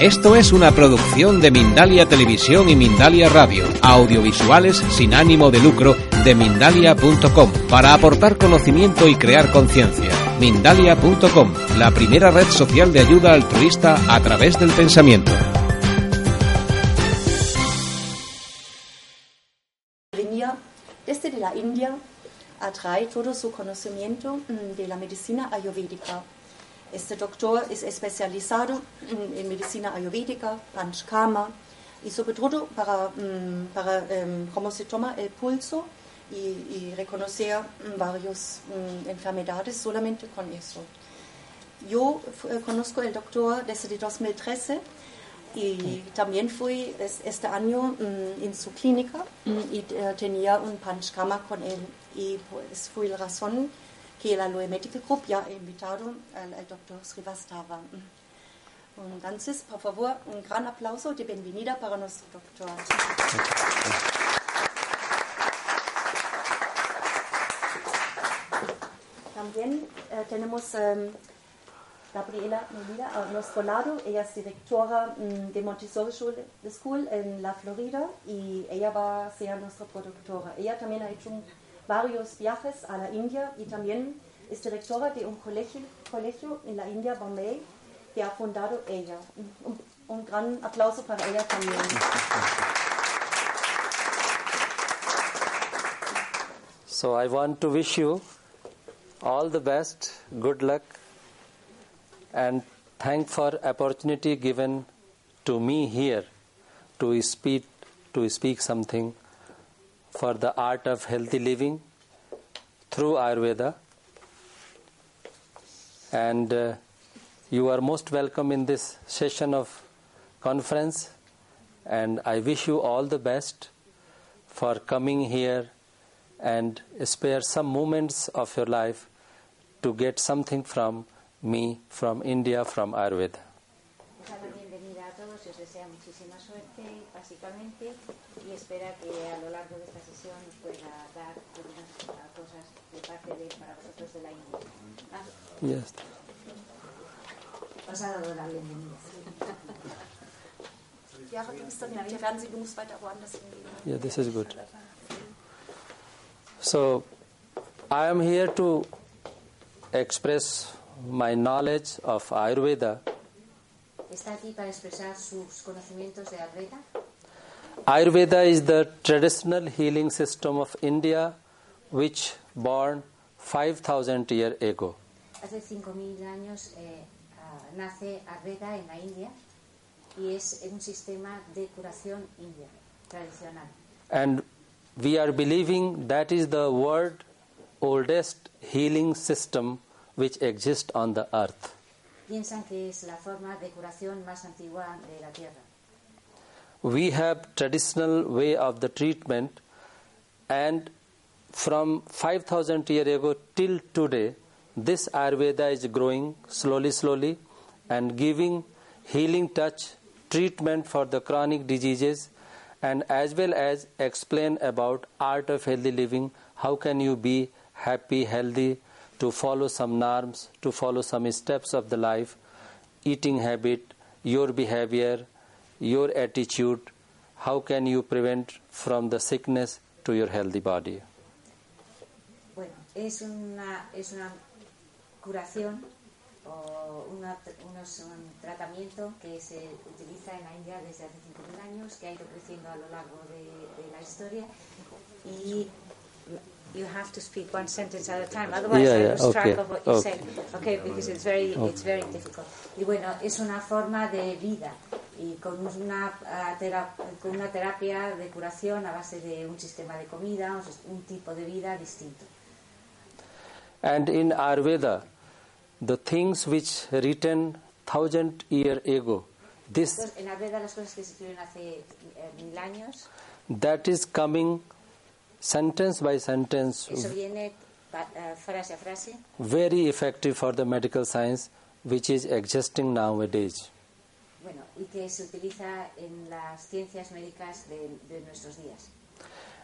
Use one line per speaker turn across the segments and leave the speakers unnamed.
Esto es una producción de Mindalia Televisión y Mindalia Radio, audiovisuales sin ánimo de lucro de mindalia.com, para aportar conocimiento y crear conciencia. Mindalia.com, la primera red social de ayuda altruista a través del pensamiento.
desde la India a todo su conocimiento mm, de la medicina ayurvédica. Este doctor es especializado en, en medicina ayurvédica, Panchkarma, y sobre todo para, mm, para em, cómo se toma el pulso y, y reconocer mm, varias mm, enfermedades solamente con eso. Yo eh, conozco el doctor desde 2013 y también fui es- este año en su clínica y eh, tenía un panchkarma con él. Y pues fue la razón que la Loe Medical Group ya ha invitado al, al doctor Srivastava. Entonces, por favor, un gran aplauso de bienvenida para nuestro doctor. También eh, tenemos em, Gabriela Melida a nuestro lado. Ella es directora mm, de Montessori School en la Florida y ella va a ser nuestra productora. Ella también ha hecho un- varios viajes a la India y también es directora de un colegio, colegio en la India, Bombay, que ha fundado ella. Un, un gran aplauso para ella también.
So I want to wish you all the best, good luck, and thank for opportunity given to me here to speak to speak something for the art of healthy living through Ayurveda. And uh, you are most welcome in this session of conference, and I wish you all the best for coming here and spare some moments of your life to get something from me, from India, from Ayurveda.
Os da la bienvenida a todos y os desea muchísima suerte, básicamente, y espera que a lo largo de esta sesión os pueda dar algunas cosas de parte de para vosotros de la India. Ah,
Yes.
os ha dado la bienvenida.
Ja, du bist dann mit der Fernsehen, du musst weiter woanders hingehen.
Yeah, this is good. So, I am here to express my knowledge of Ayurveda.
Está aquí para expresar sus conocimientos de Ayurveda.
Ayurveda is the traditional healing system of India, which born 5,000 years ago.
Hace 5.000 años eh, ah, nace Ayurveda en la India y es un sistema de curación india tradicional.
And we are believing that is the world oldest healing system which exists on the earth.
Piensan que es la forma de curación más antigua de la Tierra.
We have traditional way of the treatment and from 5000 years ago till today this ayurveda is growing slowly slowly and giving healing touch treatment for the chronic diseases and as well as explain about art of healthy living how can you be happy healthy to follow some norms to follow some steps of the life eating habit your behavior your attitude. How can you prevent from the sickness to your healthy body?
Bueno, es una, es una curación o una- unos- un tratamiento que se utiliza en la India desde hace 5.000 años, que ha ido creciendo a lo largo de, de la historia y you have to speak one sentence at a time, otherwise
Yeah,
I lose track
okay,
of what you
okay.
say. Okay, because it's very, it's very difficult. Y bueno, es una forma de vida y con una, ah, tera- con una terapia de curación a base de un sistema de comida, un, tipo de vida distinto.
and in ayurveda the things which written thousand year ago, this
en Ayurveda las cosas que se hace eh, mil años,
that is coming sentence by sentence,
eso viene pa- eh, frase a frase,
very effective for the medical science, which is existing nowadays.
bueno, y que se utiliza en las ciencias médicas de, de nuestros días.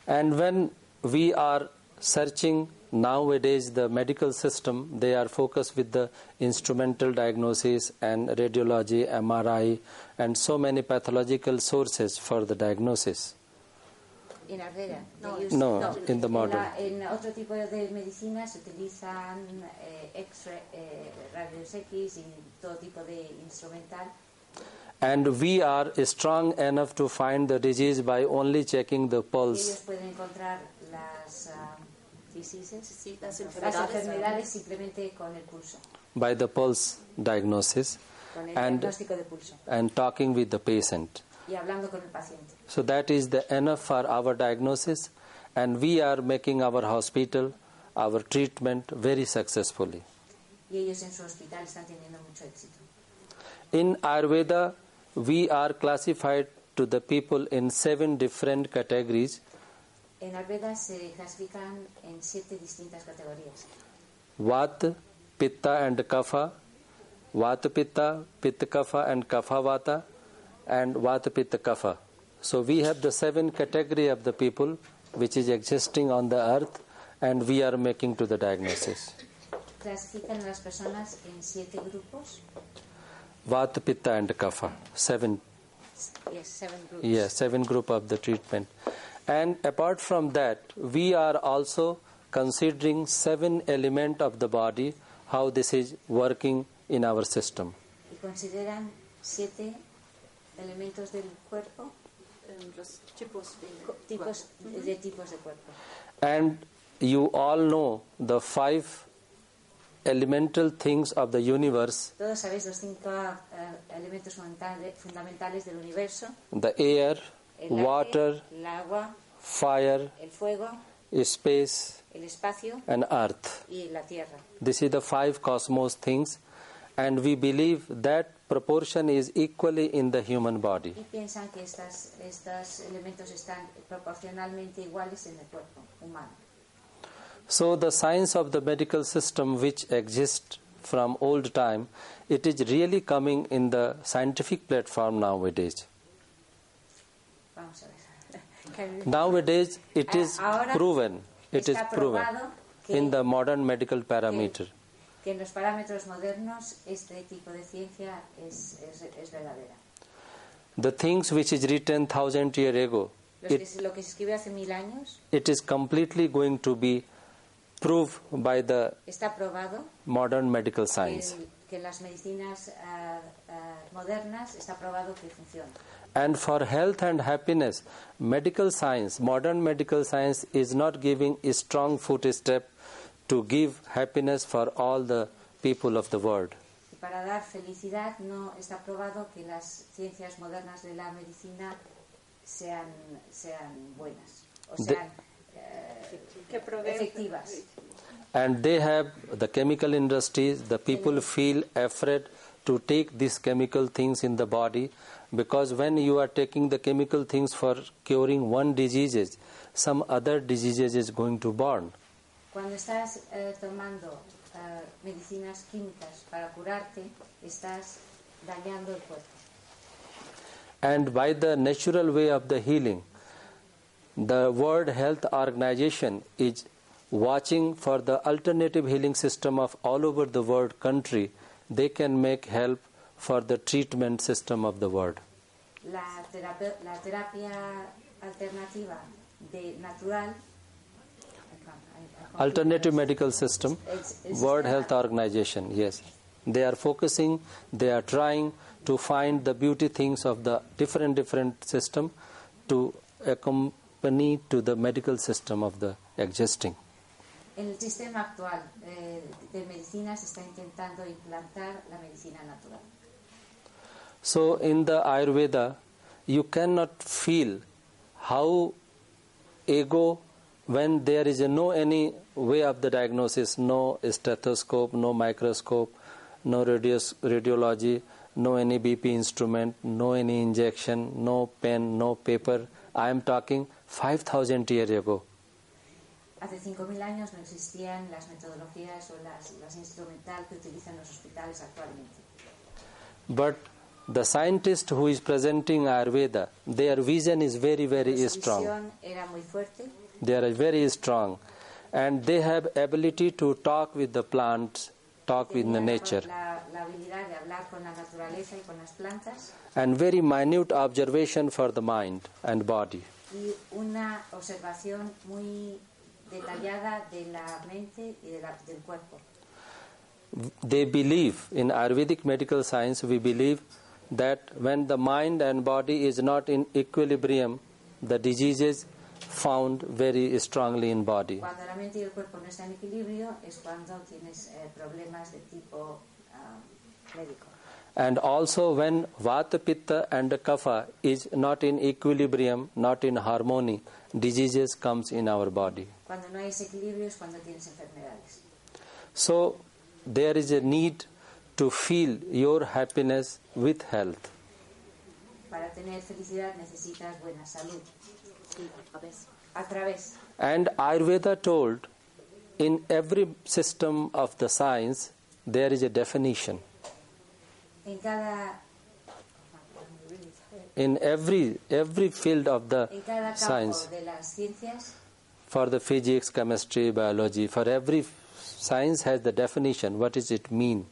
And when we are searching nowadays the medical system, they are focused with the instrumental diagnosis and radiology, MRI, and so many pathological sources for the diagnosis.
En Ayurveda,
No,
use-
No, in the
en,
modern.
la- en otro tipo de medicina se utilizan eh, X-ray, eh, rayos X y todo tipo de instrumental.
And we are strong enough to find the disease by only checking the pulse.
ellos pueden encontrar las ah, diseases,
Sí, las
las
enfermedades.
enfermedades simplemente con el pulso,
by the pulse diagnosis
con el
and,
diagnóstico de pulso
and talking with the patient.
y hablando con el paciente.
So that is the enough for our diagnosis, and we are making our hospital, our treatment very successfully.
Y ellos en su hospital están teniendo mucho éxito.
In Ayurveda, we are classified to the people in seven different categories
En Ayurveda se clasifican en siete distintas categorías.
Vata, Pitta, and Kapha, Vata Pitta, Pitta Kapha, and Kapha Vata, and Vata Pitta Kapha. So we have the seven category of the people which is existing on the earth, and we are making to the diagnosis.
Clasifican las personas en siete grupos.
Vata Pitta and Kapha, seven
Yes, seven groups.
Yes, seven group of the treatment. And apart from that, we are also considering seven element of the body, how this is working in our system.
Y consideran siete elementos del cuerpo,
Los tipos de
co- tipos de tipos de cuerpo.
And you all know the five elemental things of the universe
Todos sabéis los cinco eh, elementos fundamentales, fundamentales del universo:
the air,
el aire,
water,
el agua,
fire,
el fuego,
space,
el espacio
and earth.
y la tierra.
This is the five cosmos things, and we believe that proportion is equally in the human body.
Y piensan que estas, estos elementos están proporcionalmente iguales en el cuerpo humano.
So the science of the medical system which exists from old time, it is really coming in the scientific platform nowadays.
Vamos a ver.
Nowadays it is
Ahora
proven, it is proven in the modern medical parameter.
Que en los parámetros modernos este tipo de ciencia es, es, es verdadera.
The things which is written thousand year ago, it,
lo que se escribe hace mil años
it is completely going to be proved by the
está probado
modern medical science.
que en las medicinas ah, ah, modernas está probado que funciona.
And for health and happiness, medical science, modern medical science is not giving a strong footstep to give happiness for all the people of the world.
Para dar felicidad no está probado que las ciencias modernas de la medicina sean, sean buenas o sean eh,
que
efectivas.
And they have the chemical industries, the people feel afraid to take these chemical things in the body because when you are taking the chemical things for curing one diseases, some other diseases is going to born.
Cuando estás eh, tomando eh, medicinas químicas para curarte, estás dañando el cuerpo.
And by the natural way of the healing, the World Health Organization is watching for the alternative healing system of all over the world country. They can make help for the treatment system of the world.
La terapia, la terapia alternativa de natural
Alternative medical system, World Health Organization, yes. They are focusing, they are trying to find the beauty things of the different different system to accompany to the medical system of the existing.
El sistema actual eh, de medicina se está intentando implantar la medicina natural.
So in the Ayurveda, you cannot feel how ego when there is no any way of the diagnosis, no stethoscope, no microscope, no radios, radiology, no any BP instrument, no any injection, no pen, no paper. I am talking 5000 years ago.
Hace 5.000 años no existían las metodologías o las, las instrumental que utilizan los hospitales actualmente.
But the scientist who is presenting Ayurveda, their vision is very, very strong.
era muy fuerte
They are very strong. And they have ability to talk with the plants, talk with the nature.
La, la habilidad de hablar con la naturaleza y con las plantas
And very minute observation for the mind and body.
y una observación muy detallada de la mente y de la- del cuerpo.
They believe, in Ayurvedic medical science, we believe that when the mind and body is not in equilibrium, the diseases found very strongly in body.
Cuando la mente y el cuerpo no están en equilibrio es cuando tienes eh, problemas de tipo ah, médico.
And also when Vata, Pitta and Kapha is not in equilibrium, not in harmony, diseases comes in our body.
Cuando no hay equilibrio es cuando tienes enfermedades.
So there is a need to feel your happiness with health.
Para tener felicidad necesitas buena salud.
Sí, a veces.
A través.
And Ayurveda told in every system of the science there is a definition. In every every field of the
en cada campo
science,
de las ciencias
for the physics, chemistry, biology, for every science has the definition. What does it mean?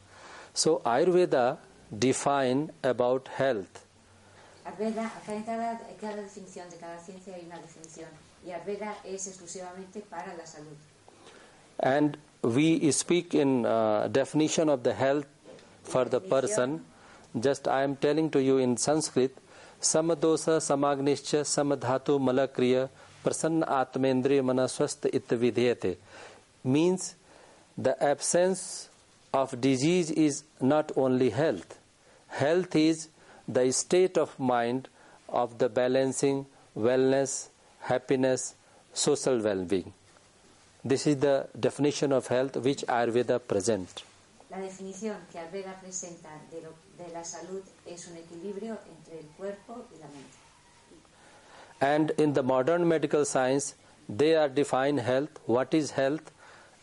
So Ayurveda define about health.
Ayurveda, acá en cada, en cada definición de cada ciencia hay una definición. Y Ayurveda es exclusivamente para la salud.
And we speak in uh, definition of the health for the person. Just I am telling to you in Sanskrit, samadosa samagnischa samadhatu malakriya prasanna atmendriya mana swasth it vidhyate. Means the absence of disease is not only health. Health is the state of mind of the balancing, wellness, happiness, social well-being. This is the definition of health which Ayurveda present.
La definición que Ayurveda presenta de, lo- de la salud es un equilibrio entre el cuerpo y la mente.
And in the modern medical science, they are define health. What is health?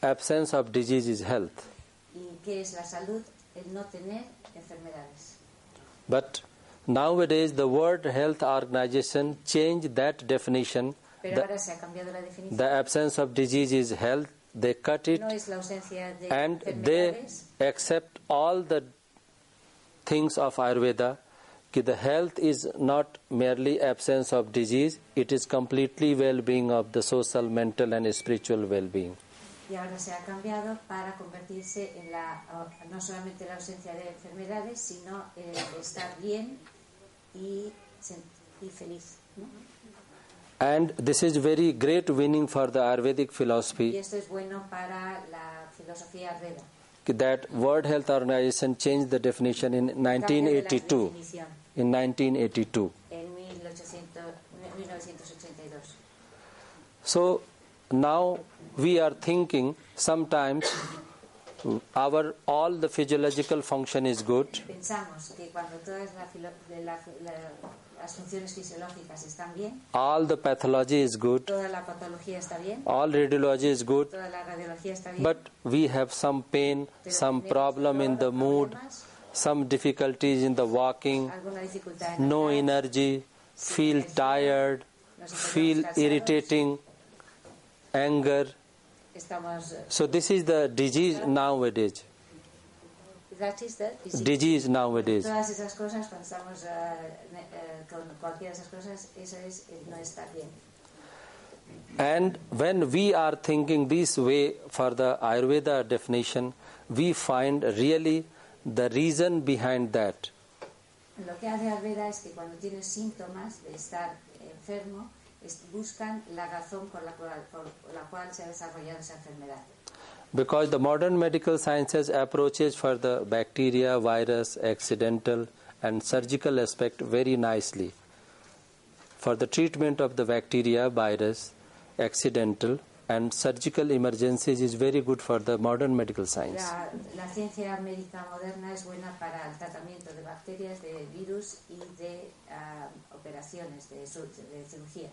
Absence of disease is health.
¿Y qué es la salud? El no tener enfermedades.
But nowadays, the World Health Organization changed that definition. The,
ahora se ha cambiado la definición.
the absence of disease is health. They cut it
no es la ausencia de
and they accept all the things of Ayurveda. the health is not merely absence of disease, it is completely well-being of the social, mental and spiritual well-being.
y ahora se ha cambiado para convertirse en la, no solamente la ausencia de enfermedades, sino el estar bien y, y feliz. ¿no?
And this is very great winning for the Ayurvedic
Y
philosophy
esto es bueno para la filosofía Ayurveda.
that World Health Organization changed the definition in
Cambio de la
1982. In 1982.
en 1982.
So now we are thinking sometimes our all the physiological function is good.
Bien,
all the pathology is good.
toda la patología está bien,
all radiology is good.
toda la radiología está bien,
but we have some pain some problem in the mood
problemas,
some difficulties in the walking
alguna dificultad en
no energy feel tired feel irritating anger so this is the disease nowadays
that is the disease.
nowadays
todas esas cosas cuando estamos eh, eh, con cualquiera de esas cosas eso es no estar bien
And when we are thinking this way for the Ayurveda definition, we find really the reason behind that.
lo que hace Ayurveda es que cuando tienes síntomas de estar enfermo buscan la razón por la cual, por la cual se ha desarrollado esa enfermedad
Because the modern medical sciences approaches for the bacteria, virus, accidental, and surgical aspect very nicely. For the treatment of the bacteria, virus, accidental, and surgical emergencies is very good for the modern medical science.
La, la ciencia médica moderna es buena para el tratamiento de bacterias, de virus y de ah, operaciones, de cirugía.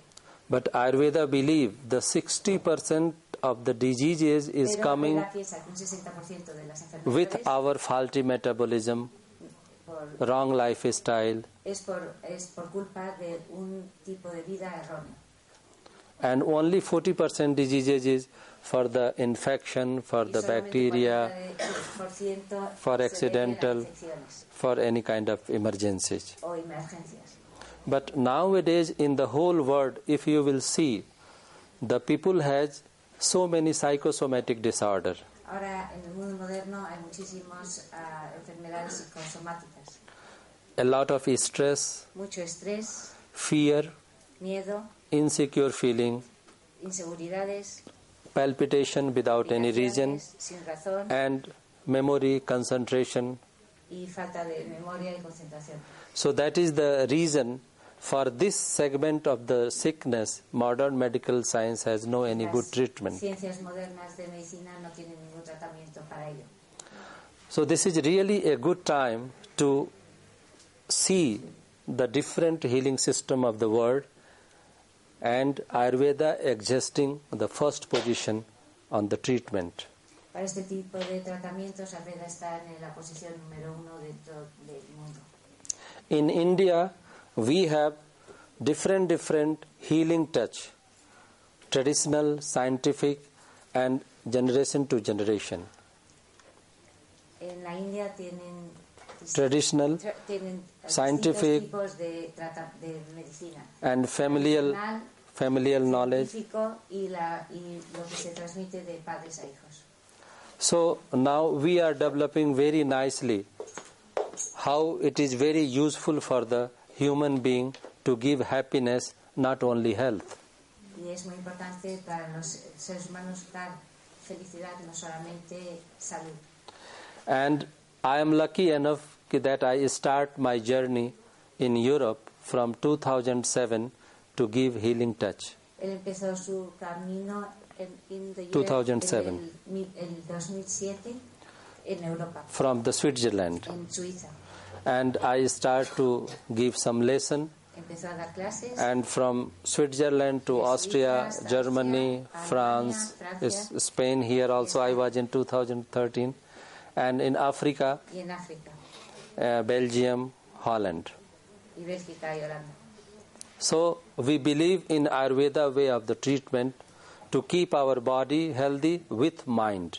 But Ayurveda believe the 60% of the diseases is
Pero
coming
Ayurveda piensa que un 60% de las
with our faulty metabolism,
por-
wrong lifestyle,
es, por, es por culpa de un tipo de vida
and only 40% diseases is for the infection, for the bacteria,
40%
for
se debe a
accidental. for any kind of emergencies. But nowadays in the whole world, if you will see, the people has so many psychosomatic disorder.
Ahora, en el mundo moderno hay muchísimas ah, enfermedades psicosomáticas.
A lot of stress,
Mucho estrés,
fear,
miedo,
insecure feeling,
inseguridades,
palpitation without any reason,
sin razón
and memory, concentration.
y falta de memoria y concentración.
So that is the reason for this segment of the sickness, modern medical science has no any good treatment.
ciencias modernas de medicina no tienen ningún tratamiento para ello.
So this is really a good time to see the different healing system of the world and Ayurveda existing the first position on the treatment.
Para este tipo de tratamientos, Ayurveda está en la posición número uno dentro del mundo.
In India, we have different different healing touch, traditional, scientific, and generation to generation.
En la India tienen,
Traditional
tra- tienen eh,
scientific,
de, de
and familial, familial knowledge.
y, la, y lo que se transmite de padres a hijos.
So now we are developing very nicely how it is very useful for the human being to give happiness, not only health.
Y es muy importante para los seres humanos dar felicidad, no solamente salud.
And I am lucky enough that I start my journey in Europe from 2007 to give healing touch.
Él empezó su camino en in the year-
2007.
en el, el 2007 en Europa,
From the Switzerland,
en Suiza.
And I start to give some lesson.
Empezó a dar clases
And from Switzerland to Austria, Germany, France,
Alemania,
is-
Francia.
Spain. Here also I was in 2013, and in Africa,
y en África,
uh, Belgium, Holland.
y Bélgica y Holanda.
So we believe in Ayurveda way of the treatment to keep our body healthy with mind.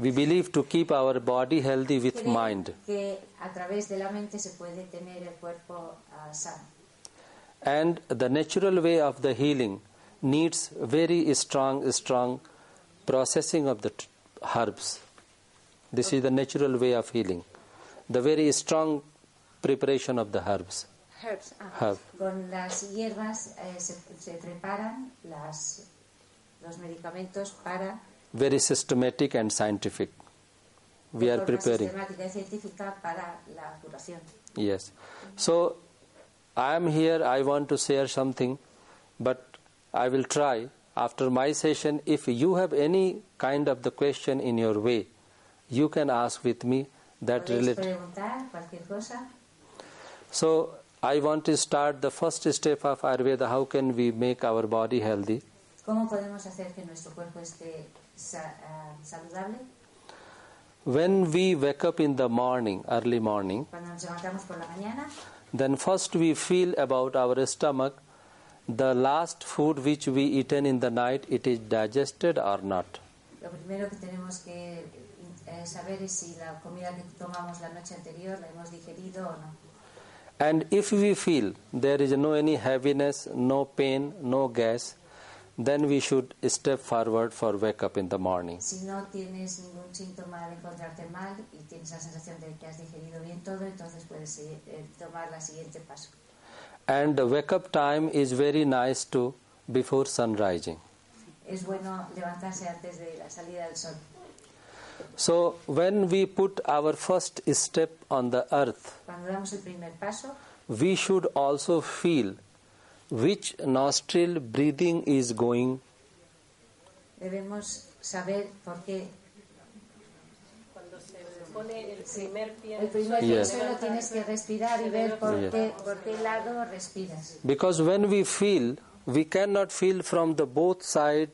We believe to keep our body healthy with mind.
que a través de la mente se puede tener el cuerpo ah.
And the natural way of the healing needs very strong, strong processing of the herbs. This is the natural way of healing. The very strong preparation of the herbs.
Herbs. ah.
Herb.
Con las hierbas eh, se, se preparan las, los medicamentos para
Very systematic and scientific. We are preparing.
sistemática y científica para la curación.
Yes. So I am here, I want to share something, but I will try after my session. If you have any kind of the question in your way, you can ask with me that related.
preguntar cualquier cosa.
So I want to start the first step of Ayurveda. How can we make our body healthy?
¿Cómo podemos hacer que nuestro cuerpo esté saludable?
When we wake up in the morning, early morning,
Cuando nos levantamos por la mañana,
then first we feel about our stomach. The last food which we eaten in the night, it is digested or not.
lo primero que tenemos que eh, saber es si la comida que tomamos la noche anterior la hemos digerido o no.
And if we feel there is no any heaviness, no pain, no gas, then we should step forward for wake up in the morning.
Si no tienes ningún síntoma de encontrarte mal y tienes la sensación de que has digerido bien todo, entonces puedes eh, tomar la siguiente paso.
And the wake up time is very nice too before sun rising.
Es bueno levantarse antes de la salida del sol.
So when we put our first step on the earth,
Cuando damos el primer paso,
we should also feel which nostril breathing is going.
Debemos saber por qué. El primer pie
Yes.
solo tienes que respirar y ver por,
Yes.
qué, por qué lado respiras.
Because when we feel, we cannot feel from the both side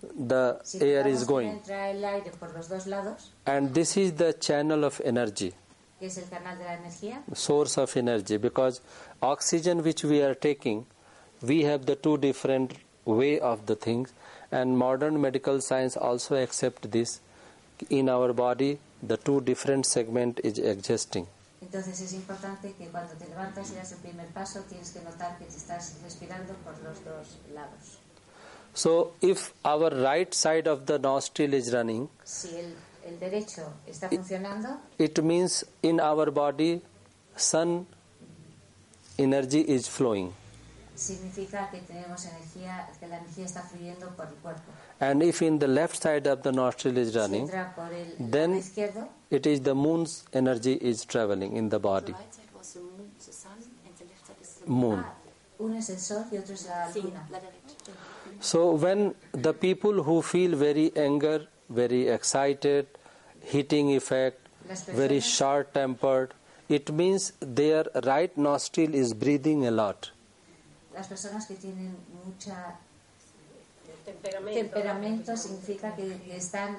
the
Si
air is going.
entra el aire por los dos lados,
And this is the channel of energy,
que es el canal de la energía,
source of energy. Because oxygen which we are taking, we have the two different way of the things. And modern medical science also accept this. In our body, the two different segment is existing.
entonces es importante que cuando te levantas y das el primer paso tienes que notar que te estás respirando por los dos lados.
So if our right side of the nostril is running,
Si el, el derecho está funcionando,
it means in our body sun energy is flowing
significa que tenemos energía, que la energía está fluyendo por el cuerpo.
and if in the left side of the nostril is running
entra por el
then-
izquierdo,
it is the moon's energy is traveling in the
The
body
right side was the moon, the sun, and the left side is the
moon
ah, uno es el sol y otro es la
Sí,
luna.
la derecha.
so when the people who feel very anger very excited heating effect very
personas-
short tempered it means their right nostril is breathing a lot
Las personas que tienen mucha temperamento significa que, que están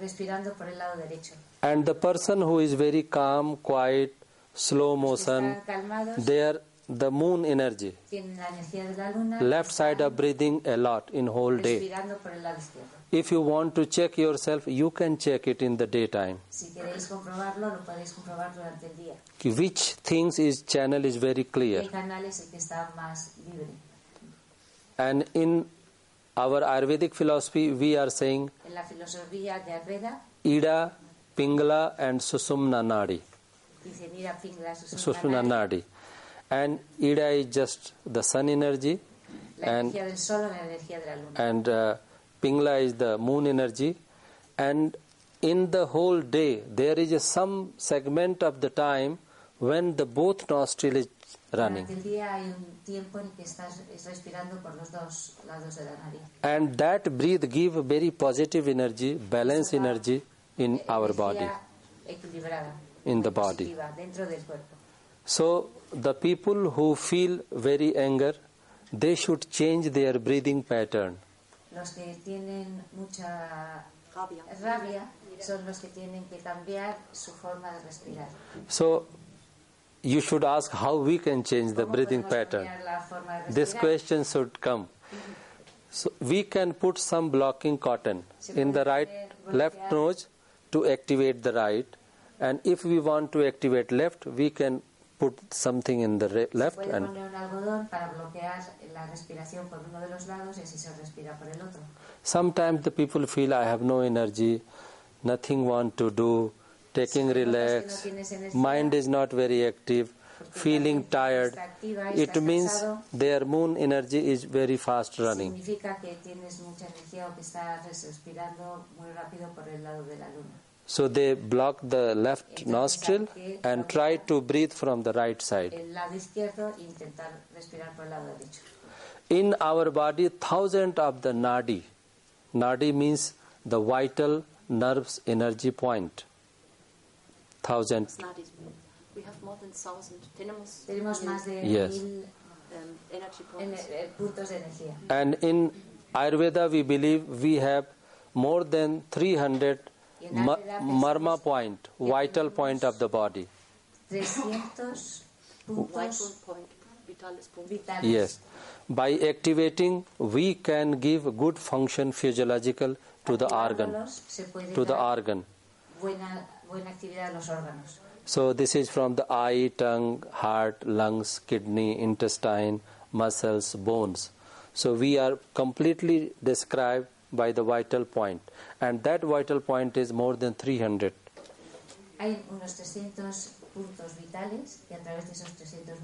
respirando por el lado derecho.
and the person who is very calm quiet slow motion
calmados
their the moon energy
tienen la energía de la luna.
left side of breathing a lot in whole day
respirando por el lado izquierdo.
If you want to check yourself you can check it in the daytime
Si queréis comprobarlo, lo podéis comprobar durante el día.
which things is channel is very clear
El canal es el que está más libre.
and in our ayurvedic philosophy we are saying
En la filosofía de Ayurveda
ida pingala and susumna nadi
dice mira pingla
susumna nadi and ida is just the sun energy
la
and
energía del sol o la energía de la luna.
and uh, pingla is the moon energy and in the whole day there is a some segment of the time when the both nostril is running
Durante el día hay un tiempo en que estás respirando por los dos lados de la nariz.
and that breathe give very positive energy balance energy in our body in the body.
positiva, dentro del cuerpo.
so the people who feel very anger they should change their breathing pattern
Los que tienen mucha
Rabia.
rabia son los que tienen que cambiar su forma de respirar.
so you should ask how we can change the breathing pattern
cambiar la forma de
this question should come so we can put some blocking cotton in the right left nose to activate the right and if we want to activate left we can put something in the re- left and
poner un algodón para bloquear la respiración por uno de los lados y así se respira por el otro.
sometimes the people feel i have no energy nothing want to do taking
Si notas que no
relax mind is not very active feeling tired it means their moon energy is very fast running
significa que tienes mucha energía o que estás respirando muy rápido por el lado de la luna.
So they block the left nostril and try to breathe from the right side.
El lado izquierdo intentar respirar por el lado derecho.
In our body, thousand of the nadi. Nadi means the vital nerves energy point. Thousand.
Nadis. We have more than thousand. Tenemos,
Tenemos más de
Yes.
um, energy points.
eh, puntos de energía.
And in Ayurveda, we believe we have more than 300 ma- marma point, vital point of the body.
300
Vital
puntos
point, vitalis point.
vitales.
Yes. By activating, we can give good function physiological to the organ.
Activándolos se puede
To the organ.
buena, buena actividad a los órganos.
So this is from the eye, tongue, heart, lungs, kidney, intestine, muscles, bones. So we are completely described by the vital point, and that vital point is more than 300.
Hay unos 300 puntos vitales y a través de esos 300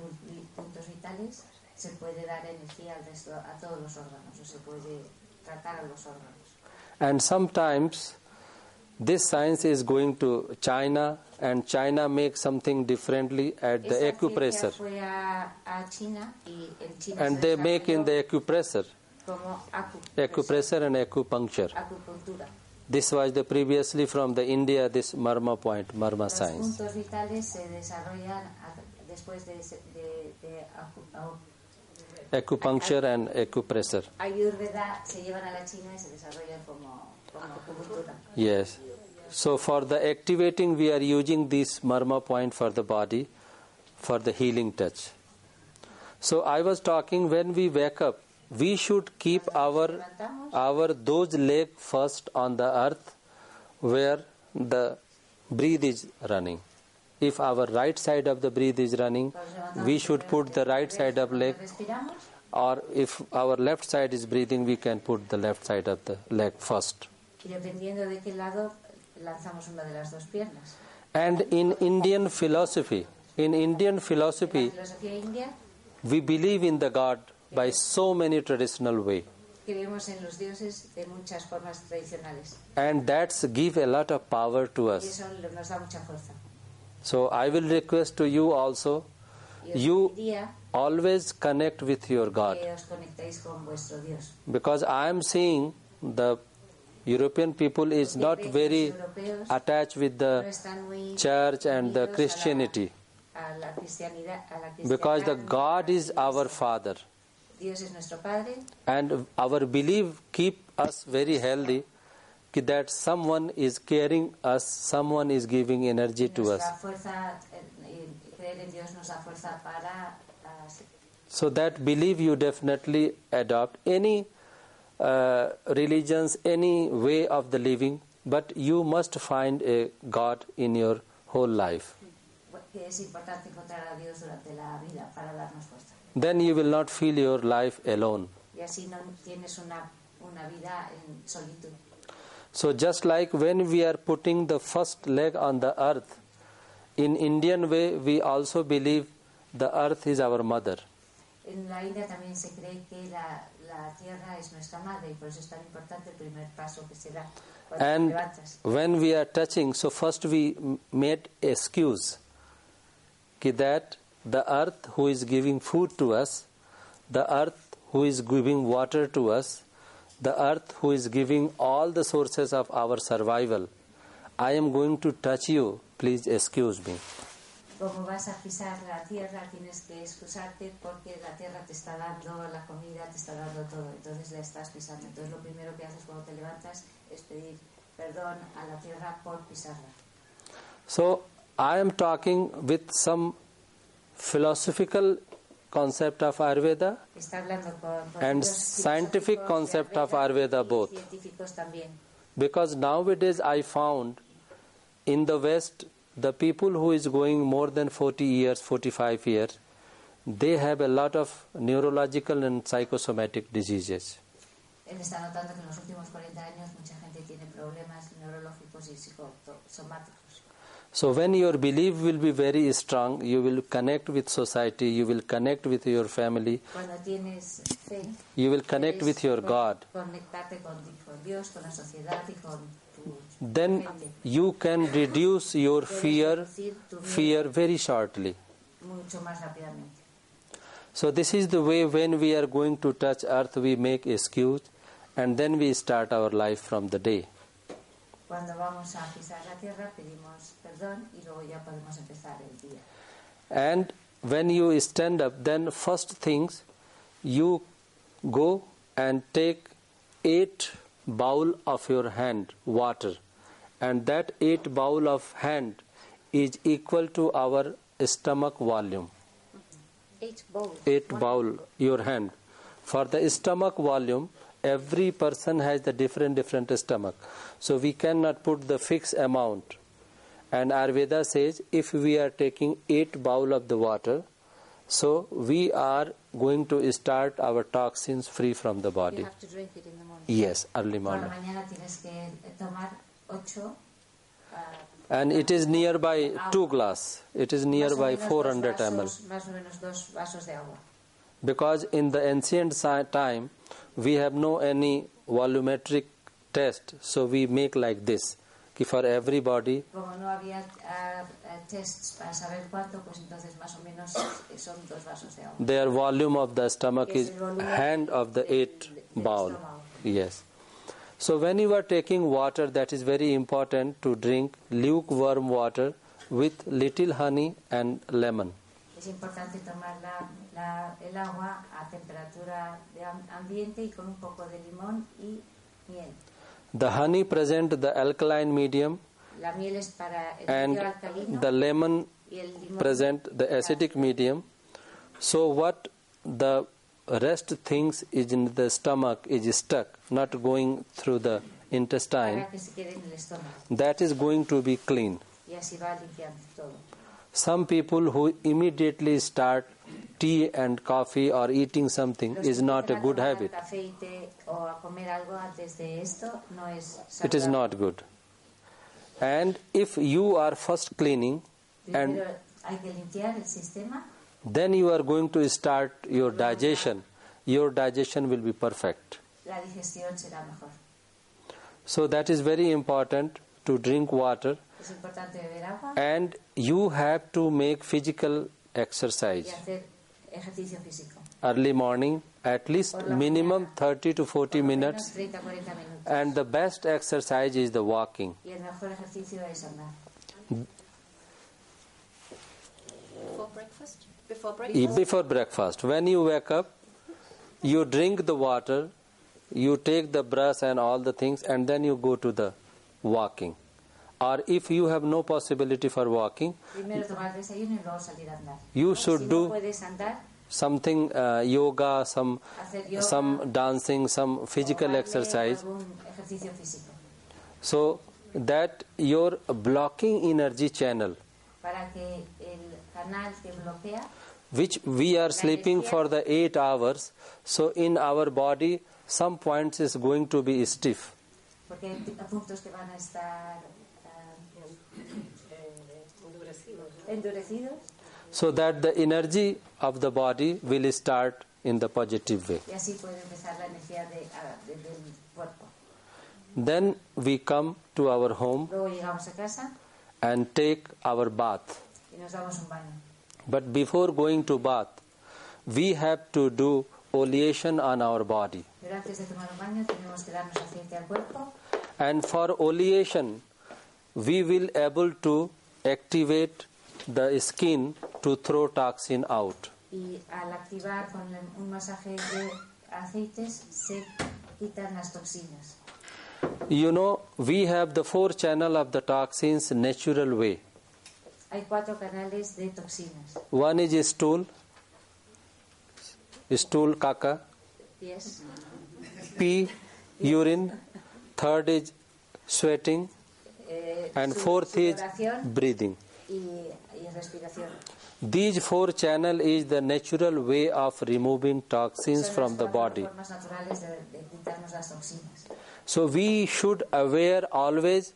puntos vitales se puede dar energía al resto, a todos los órganos o se puede tratar a los órganos.
And sometimes This science is going to China, and China makes something differently at the
acupressure. a, a China China
And they make in the acupressure,
como
acupressor and acupuncture.
acupuntura.
This was the previously from the India, this Marma point, Marma
Los
science.
puntos vitales se desarrollan después de, de, de
Acupuncture and acupressure.
Ayurveda se llevan a la China y se desarrollan como, como acupuntura.
Yes. So for the activating, we are using this marma point for the body, for the healing touch. So I was talking when we wake up, we should keep our our those leg first on the earth, where the breathe is running. If our right side of the breathe is running, we should put the right side of leg, or if our left side is breathing, we can put the left side of the leg first.
y dependiendo de qué lado lanzamos una de las dos piernas.
And in Indian philosophy, in Indian philosophy, we believe in the God by so many traditional way,
creemos en los dioses de muchas formas tradicionales
and that's give a lot of power to
y
us.
eso nos da mucha fuerza.
So I will request to you also, you always connect with your God,
que os conectéis con vuestro Dios.
because I am seeing the European people is not very attached with the church and the
unidos a la-
Christianity,
A la, cristianidad, a la
because the. God is our Father.
Dios es nuestro Padre.
And our belief keep us very healthy that someone is caring us someone is giving energy to us.
eh, y creer en Dios nos da fuerza para se-
so that belief you definitely adopt. Any uh, religions any way of the living but you must find a god in your whole life
que es importante encontrar a Dios durante la vida para darnos fuerza.
then you will not feel your life alone
Y así no tienes una, una vida en solitud.
So just like when we are putting the first leg on the earth, in Indian way we also believe the earth is our mother.
En la India también se cree que la, la tierra es nuestra madre y por eso es tan importante el primer paso que se da cuando te
And
levantas.
when we are touching, so first we made excuse that the earth who is giving food to us, the earth who is giving water to us, the earth who is giving all the sources of our survival, I am going to touch you, please excuse me.
Como vas a pisar la tierra, tienes que excusarte porque la tierra te está dando la comida, te está dando todo, entonces la estás pisando. Entonces lo primero que haces cuando te levantas es pedir perdón a la tierra por pisarla.
So I am talking with some philosophical concept of Ayurveda
Está hablando con, con
And scientific concept of Ayurveda both. because nowadays I found in the West the people who is going more than 40 years, 45 years, they have a lot of neurological and psychosomatic diseases.
Él está notando que en los últimos 40 años mucha gente tiene problemas neurológicos y psicosomáticos.
So when your belief will be very strong, you will connect with society, you will connect with your family,
fe,
you will connect with your God.
Con, con Dios, sociedad y con tu
Then
gente.
you can reduce your fear, fear very shortly.
mucho más rápidamente.
So this is the way when we are going to touch earth, we make excuse, and then we start our life from the day.
Cuando vamos a pisar la tierra pedimos perdón y luego ya podemos empezar el día.
And when you stand up, then first things you go and take eight bowl of your hand water, and that eight bowl of hand is equal to our stomach volume.
Eight bowls.
eight bowl your hand for the stomach volume every person has the different different stomach so we cannot put the fixed amount and ayurveda says if we are taking eight bowl of the water so we are going to start our toxins free from the body You
have to drink it in the morning.
yes early morning
mañana tienes que tomar ocho. ah,
and it is nearby two glass it is nearby 400
dos
ml
vasos, Más o menos dos vasos de agua.
because in the ancient time we have no any volumetric test so we make like this कि for everybody
Como no había ah, tests para saber cuánto, pues entonces más o menos son dos vasos de agua.
their volume of the stomach is hand of the eight bowl. Yes. So when you are taking water, that is very important to drink lukewarm water with little honey and lemon.
Es importante tomar la- la- el agua a temperatura de am- ambiente y con un poco de limón y miel.
The honey present the alkaline medium
La miel es para el
and
alcalino
the lemon present the acidic medium. So what the rest things is in the stomach is stuck, not going through the intestine.
que se quede en el
That is going to be clean.
y así va limpiando todo.
Some people who immediately start tea and coffee or eating something is not a good habit.
café y té o a comer algo antes de esto no es
It is not good. And if you are first cleaning and
Primero hay que limpiar el sistema
then you are going to start your digestion, your digestion will be perfect.
la digestión será mejor.
So that is very important to drink water
Es importante beber agua
and you have to make physical exercise
y hacer ejercicio físico.
early morning at least minimum 30 to 40
Por lo menos
minutes
30 40 minutos.
and the best exercise is the walking
Y el mejor ejercicio es andar.
Before breakfast? Before breakfast?
before breakfast when you wake up you drink the water you take the brush and all the things and then you go to the walking or if you have no possibility for walking
Primero tomar el desayuno y luego salir a andar.
You should do-
no puedes andar,
something uh, yoga some some dancing some physical exercise
algún ejercicio físico.
so that your blocking energy channel
Para que el canal que bloquea
which we are sleeping for the 8 hours so in our body some points is going to be stiff
porque hay pi- puntos que van a estar ah, endurecidos?
So that the energy of the body will start in the positive way.
Y así puede empezar la energía de, ah, de- del cuerpo.
then we come to our home
Luego llegamos a casa
and take our bath.
y nos damos un baño.
but before going to bath we have to do oleation on our body.
Pero antes de tomar un baño tenemos que darnos aceite al cuerpo.
And for oleation we will able to activate the skin to throw toxin out.
Y al activar con un masaje de aceites se quitan las toxinas.
you know we have the four channel of the toxins natural way.
Hay cuatro canales de toxinas.
one is stool. Stool caca.
Pies,
pee urine. Third is sweating.
Eh,
and fourth is breathing.
Y.
these four channel is the natural way of removing toxins from the body.
formas naturales de, de quitarnos las toxinas.
so we should aware always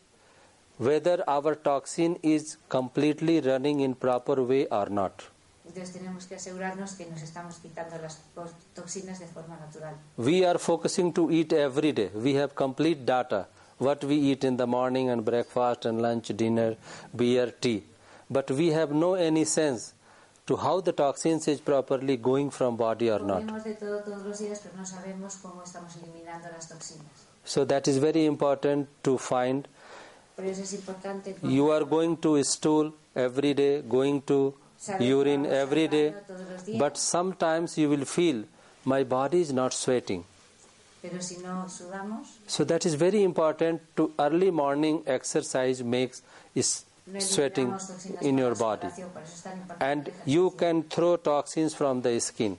whether our toxin is completely running in proper way or not.
Entonces tenemos que asegurarnos que nos estamos quitando las po- toxinas de forma natural.
we are focusing to eat every day. We have complete data what we eat in the morning and breakfast and lunch dinner beer tea but we have no any sense to how the toxins is properly going from body or not.
Comemos de todo todos los días, pero no sabemos cómo estamos eliminando las toxinas.
so that is very important to find.
Por eso es
you are going to stool every day going to urine every day but sometimes you will feel my body is not sweating.
Pero si no sudamos,
so that is very important to early morning exercise makes is sweating in your body.
Sudoración, por eso es tan importante
and you can throw toxins from the skin.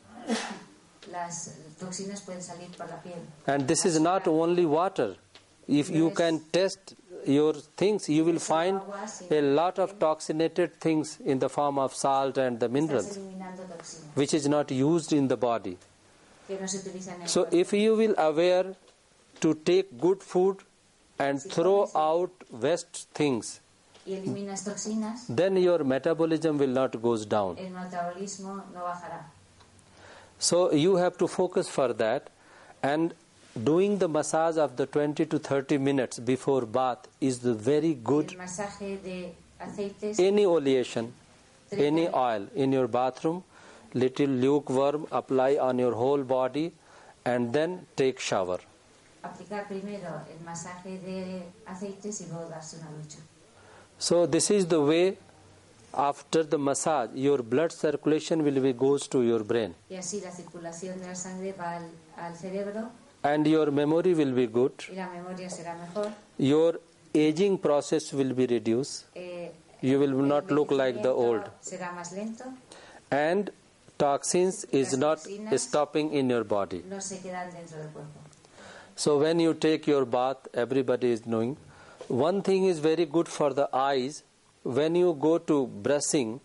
Las toxinas pueden salir por la piel.
and this is not only water. If you can test your things you will find a lot of toxinated things in the form of salt and the minerals which is not used in the body.
Que no se utilizan en el
so if you will aware to take good food and throw out waste things
y eliminas toxinas,
then your metabolism will not goes down
el metabolismo no bajará.
so you have to focus for that and doing the massage of the 20 to 30 minutes before bath is the very good
El masaje de aceites
any oleation, any oil in your bathroom, little lukewarm, apply on your whole body, and then take shower.
aplicar primero el masaje de aceites y luego darse una ducha.
So this is the way. After the massage, your blood circulation will be goes to your brain,
Y así la circulación de la sangre va al, al cerebro
and your memory will be good.
y la memoria será mejor.
Your aging process will be reduced.
Eh,
You will not look like the old,
Será más lento,
and toxins is not stopping in your body.
no se quedan dentro del cuerpo.
So when you take your bath, everybody is knowing. One thing is very good for the eyes. When you go to brushing,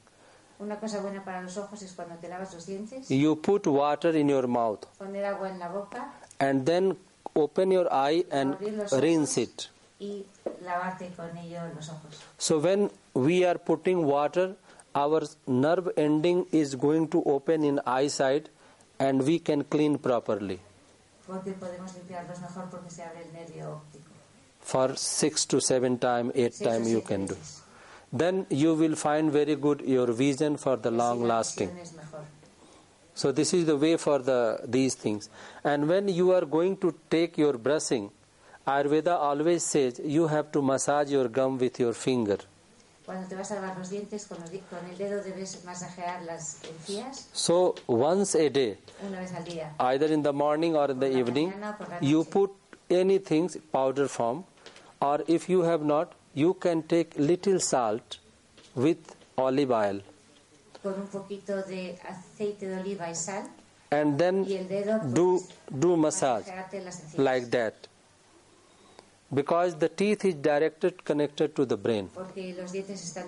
Una cosa buena para los ojos es cuando te lavas los dientes,
you put water in your mouth
poner agua en la boca
and then open your eye and
Abrir los ojos.
rinse it.
y lavarte con ello los ojos.
So when we are putting water, our nerve ending is going to open in eyesight and we can clean properly.
Porque podemos limpiarlos mejor porque se abre el nervio óptico.
For six to seven time, eight
o
time you can do. Then you will find very good your vision for the long lasting.
visión es mejor.
So this is the way for the these things. And when you are going to take your brushing, Ayurveda always says you have to massage your gum with your finger.
Cuando te vas a lavar los dientes, con, los con el dedo debes masajear las encías
So once a day,
una vez al día.
either in the morning or in the evening,
mañana o por
you put anything powder form, or if you have not, you can take little salt with olive oil,
Con un poquito de aceite de oliva y sal
and then
y el dedo
do do massage
masajearte las encías.
like that. Because the teeth is directed connected to the brain.
Los están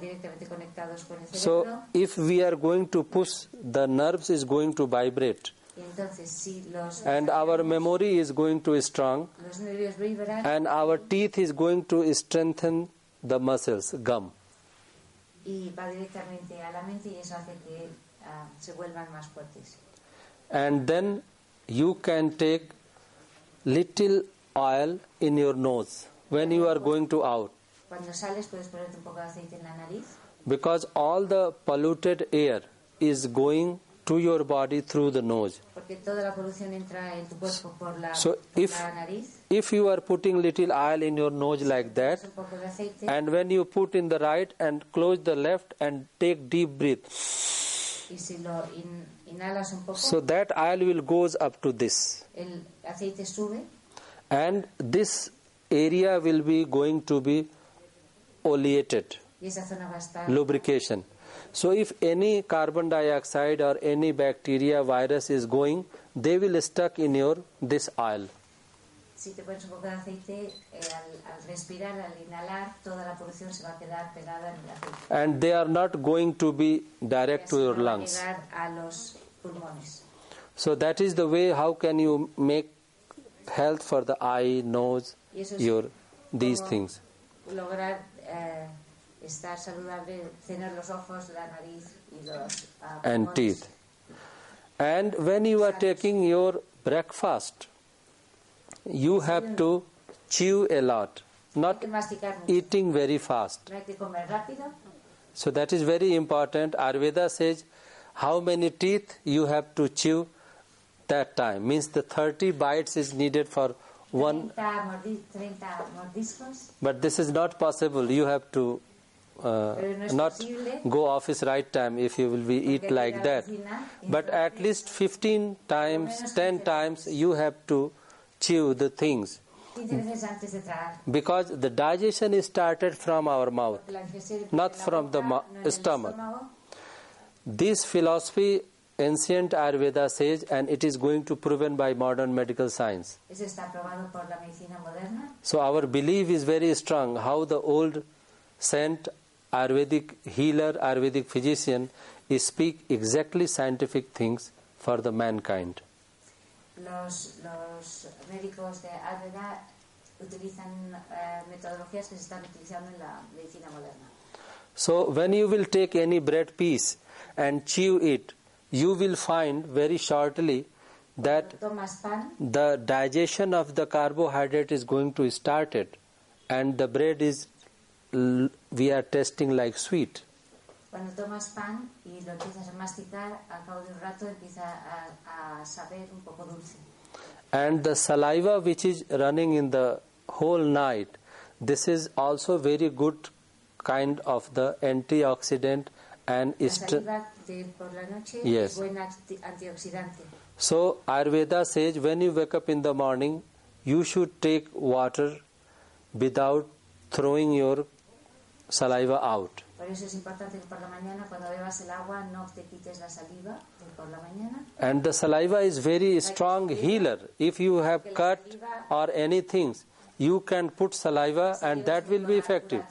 con el
So if we are going to push, the nerves is going to vibrate,
y entonces, si los,
and our memory is going to strong,
los nervios vibran
and our teeth is going to strengthen the muscles, gum.
y va directamente a la mente y eso hace que ah, se vuelvan más fuertes.
And then you can take little oil in your nose when you are going to out,
Cuando sales puedes ponerte un poco de aceite en la nariz
because all the polluted air is going to your body through the nose.
toda la entra en tu por la,
So if-. If you are putting little oil in your nose like that,
Pones un poco de aceite
and when you put in the right and close the left and take deep breath,
y si lo in- un poco,
so that oil will goes up to this,
el sube
and this area will be going to be oleated.
y esa zona va a estar
lubrication. So if any carbon dioxide or any bacteria virus is going, they will stuck in your this oil.
Si te pones un poco de aceite, eh, al, al respirar, al inhalar, toda la polución se va a quedar pegada en el aceite.
And they are not going to be direct to your
no va a
lungs.
a los pulmones.
So that is the way how can you make health for the eye, nose, your these things.
Lograr eh, estar saludable, tener los ojos, la nariz y los ah,
and teeth. And when you are taking your breakfast, you have to chew a lot, not
que masticar mucho.
eating very fast.
No hay que comer rápido.
So that is very important. Ayurveda says how many teeth you have to chew that time. Means the 30 bites is needed for one,
30, mordi- 30 mordiscos.
but this is not possible. You have to uh,
Pero no es
not go office right time if you will be eat like
ir a la
that. But at least 15 times, 10 times you have to chew the things
15 veces antes de tragar.
because the digestion is started from our mouth.
Porque la digestión
Not from the
boca,
ma-
no en el
stomach. This philosophy ancient Ayurveda says and it is going to proven by modern medical science.
Eso está aprobado por la medicina moderna.
So our belief is very strong how the old saint Ayurvedic healer, Ayurvedic physician speak exactly scientific things for the mankind.
Los, los médicos de Ayurveda utilizan eh, metodologías que se están utilizando en la medicina moderna.
So when you will take any bread piece and chew it, you will find very shortly that the digestion of the carbohydrate is going to start it and the bread is we are tasting like sweet
cuando tomas pan y lo empiezas a masticar, al cabo de un rato empieza a, a saber un poco dulce.
and the saliva which is running in the whole night this is also very good kind of the antioxidant and
La saliva de por la noche
Yes.
es buen antioxidante.
so ayurveda says when you wake up in the morning you should take water without throwing your saliva out
Por eso es importante que por la mañana, cuando bebas el agua, no te quites la saliva por la mañana.
And the saliva is very strong healer. If you have cut or anything, you can put saliva and that will be effective.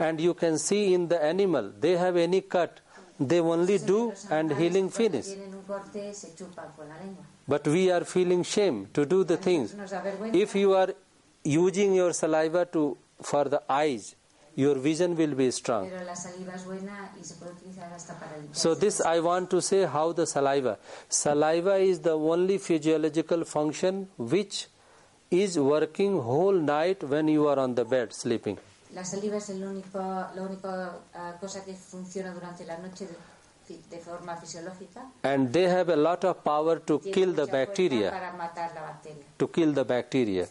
And you can see in the animal, they have any cut, they only do and healing finish.
Tienen un corte, se chupan con la lengua.
But we are feeling shame to do the things.
Nos da vergüenza.
If you are using your saliva to for the eyes, your vision will be strong.
Pero la saliva es buena y se puede utilizar hasta para limpiar.
So this I want to say how the saliva. Saliva is the only physiological function which is working whole night when you are on the bed sleeping.
La saliva es el único, la única ah, cosa que funciona durante la noche de, de forma fisiológica.
And they have a lot of power to
Tiene
kill the bacteria.
Para matar la bacteria.
To kill the bacteria.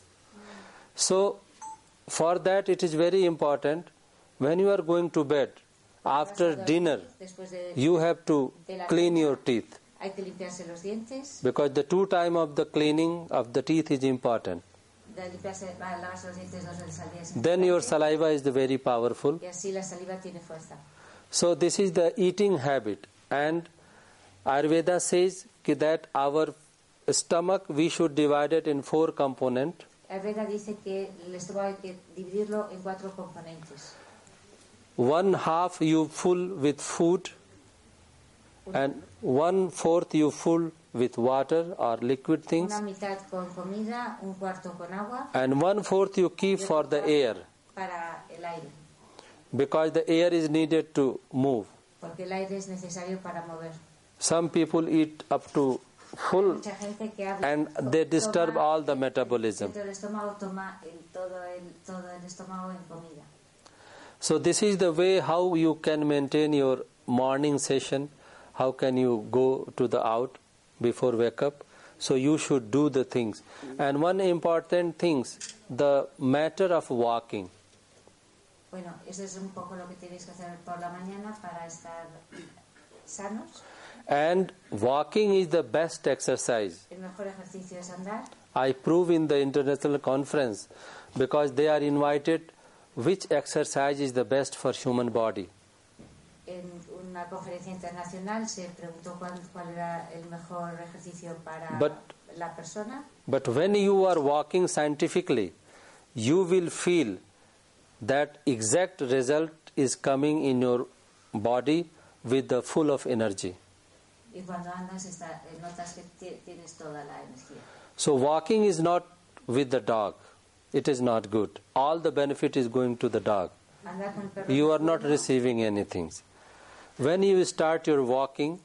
So for that it is very important when you are going to bed after dinner you have to clean your teeth
hay que limpiarse los dientes.
because the two time of the cleaning of the teeth is important.
De limpiarse, va, lavarse los dientes dos veces al día. es
Then your saliva is the very powerful.
Y así la saliva tiene fuerza.
So this is the eating habit, and Ayurveda says that our stomach we should divide it in four component.
Ayurveda dice que el estómago hay que dividirlo en cuatro componentes.
One half you full with food, and one fourth you full with water or liquid things,
Una mitad con comida, un agua
and one fourth you keep for the air
Para el aire,
because the air is needed to move.
porque el aire es necesario para mover.
Some people eat up to full
Mucha gente que habla
and they disturb all the metabolism.
Dentro del estómago toma el, todo, el, todo el estómago en comida.
So this is the way how you can maintain your morning session. How can you go to the out before wake up? So you should do the things. And one important things, the matter of walking.
Bueno, eso es un poco lo que tenéis que hacer por la mañana para estar sanos.
And walking is the best exercise.
El mejor ejercicio es andar.
I prove in the international conference because they are invited which exercise is the best for human body.
En una conferencia internacional se preguntó cuál, cuál era el mejor ejercicio para
But-
la persona.
But when you are walking scientifically, you will feel that exact result is coming in your body with the full of energy.
Y cuando andas está- notas que tienes toda la energía.
So walking is not with the dog. It is not good. All the benefit is going to the dog. You are not receiving anything. When you start your walking,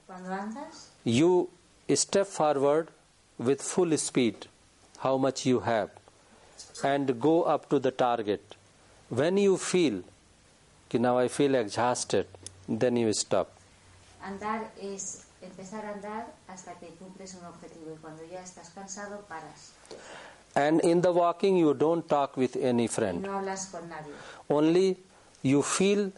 you step forward with full speed, how much you have, and go up to the target. When you feel, "Ki now I feel exhausted, then you stop.
andar es empezar a andar hasta que cumples un objetivo. Y cuando ya estás cansado, paras.
And in the walking, you don't talk with any friend.
no hablas con nadie.
Only you feel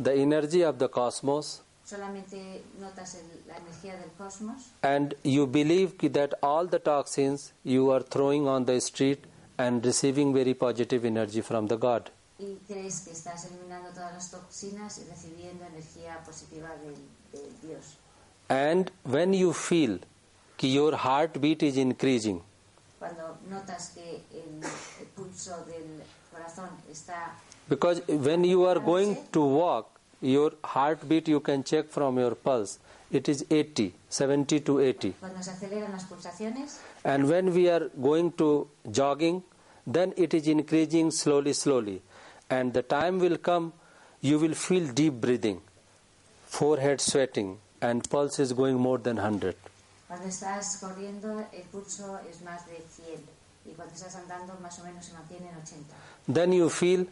the energy of the cosmos,
Solamente notas el- la energía del cosmos
and you believe that all the toxins you are throwing on the street and receiving very positive energy from the God.
y crees que estás eliminando todas las toxinas y recibiendo energía positiva del, del Dios.
And when you feel ki your heartbeat is increasing,
Cuando notas que el, el pulso del corazón está
because when you are going to walk, your heartbeat you can check from your pulse. It is 80, 70 to 80.
cuando se aceleran las pulsaciones
And when we are going to jogging, then it is increasing slowly, slowly. And the time will come, you will feel deep breathing, forehead sweating, and pulse is going more than 100.
Cuando estás corriendo el pulso es más de 100 y cuando estás andando más o menos se mantiene en 80.
Then you feel,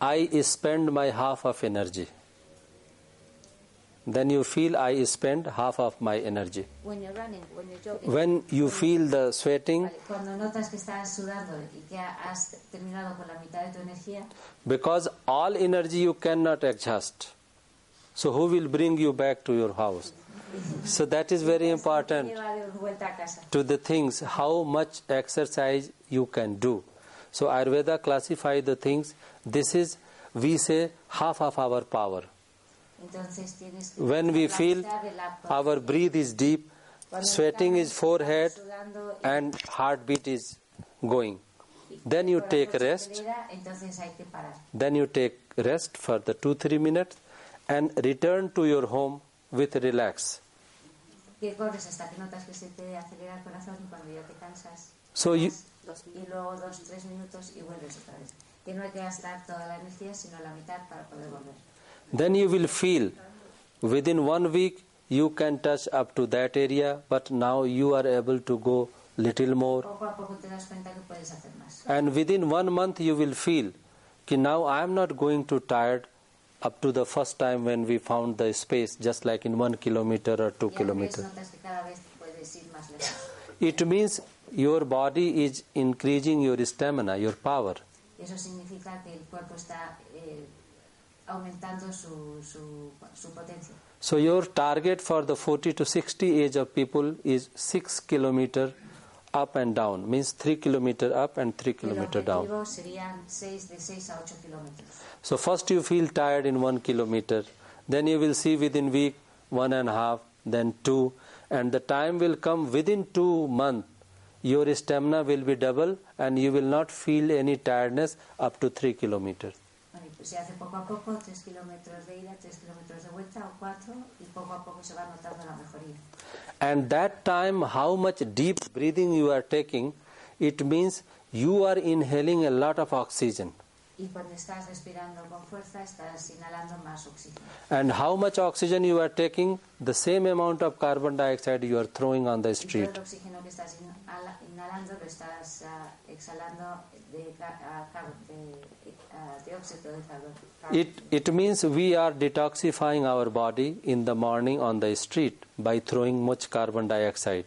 I spend my half of energy. Then you feel, I spend half of my energy.
When you're running, when you're jogging.
When you feel the sweating,
Cuando notas que estás sudando y que has terminado con la mitad de tu energía,
because all energy you cannot adjust. So who will bring you back to your house? So that is very important. to the things how much exercise you can do. So ayurveda classify the things. This is we say half of our power. When we feel our breath is deep sweating is forehead and heartbeat is going. Then you take rest. Then you take rest for the 2 3 minutes and return to your home with relax
Que corres hasta que notas que se te acelera el corazón y cuando ya te cansas
So you-
paras y luego dos tres minutos y vuelves otra vez. Que no hay que gastar toda la energía sino la mitad para poder volver.
then you will feel within one week you can touch up to that area but now you are able to go little more
Poco a poco te das cuenta que puedes hacer más.
and within one month you will feel कि now i am not going to tired up to the first time when we found the space just like in one kilometer or two kilometers
notas que cada vez puedes ir más lejos.
it means your body is increasing your stamina your power
eso significa que el cuerpo está eh, aumentando su, su, su potencia.
so your target for the 40 to 60 age of people is 6 kilometer up and down means 3 kilometer up and 3 kilometer down
objetivo serían seis, de 6 a 8 kilómetros.
So first you feel tired in one kilometer, then you will see within week one and a half, then two, and the time will come within two months. Your stamina will be double, and you will not feel any tiredness up to three kilometers.
Bueno, y pues se hace poco a poco, 3 kilómetros de ida, 3 kilómetros de vuelta o 4 y poco a poco se va notando la mejoría.
And that time, how much deep breathing you are taking, it means you are inhaling a lot of oxygen.
Y cuando estás respirando con fuerza, estás inhalando más oxígeno.
And how much oxygen you are taking, the same amount of carbon dioxide you are throwing on the street.
el oxígeno que estás inhalando lo estás ah, exhalando de, ca- ah, de, ah, de carbono.
It, it means we are detoxifying our body in the morning on the street by throwing much carbon dioxide.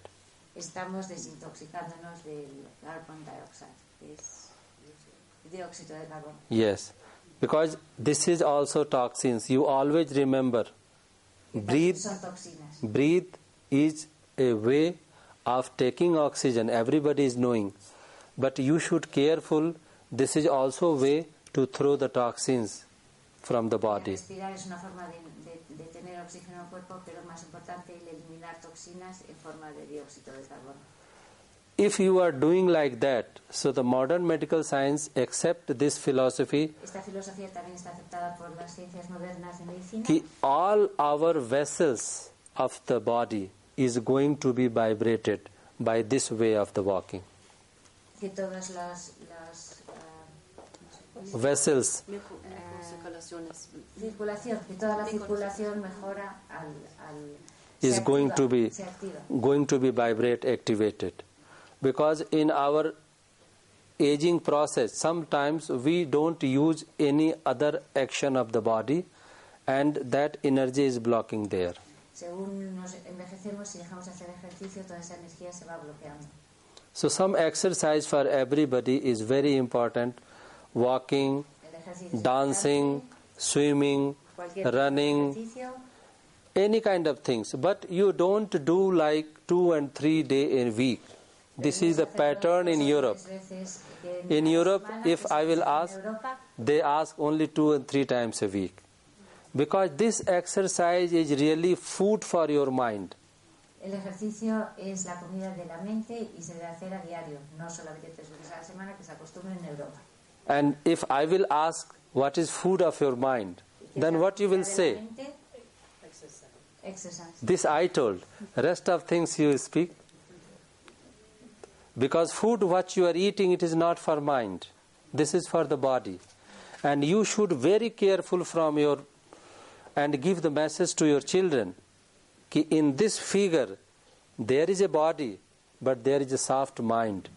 Estamos desintoxicándonos del carbon dioxide, que es dióxido de carbono.
Yes, because this is also toxins. You always remember, breathe, breathe is a way of taking oxygen. Everybody is knowing, but you should careful. This is also a way to throw the toxins from the body. If you are doing like that, so the modern medical science accept this philosophy
Esta filosofía también está aceptada por las ciencias modernas de medicina.
कि all our vessels of the body is going to be vibrated by this way of the walking.
que todas las, las ah,
Vessels
Circulaciones.
circulación, que toda la circulación mejora al, al
is going to be
se
going to be vibrate activated because in our aging process sometimes we don't use any other action of the body and that energy is blocking there.
Según nos envejecemos y dejamos hacer ejercicio, toda esa energía se va bloqueando.
so some exercise for everybody is very important. Walking
El ejercicio es
dancing swimming
cualquier tipo de
running any kind of things. But you don't do like two and three day a week this is the pattern in Europe
tres veces que
In Europe, if I will ask, they ask only two and three times a week. Because this exercise is really food for your mind.
El ejercicio es la comida de la mente y se debe hacer a diario, no solamente tres veces a la semana que se acostumbra en Europa.
And if I will ask what is food of your mind, then what you will say?
Exercise.
This I told. Rest of things you speak. Because food what you are eating it is not for mind. This is for the body. And you should very careful from your and give the message to your children कि in this figure there is a body, but there is a soft mind.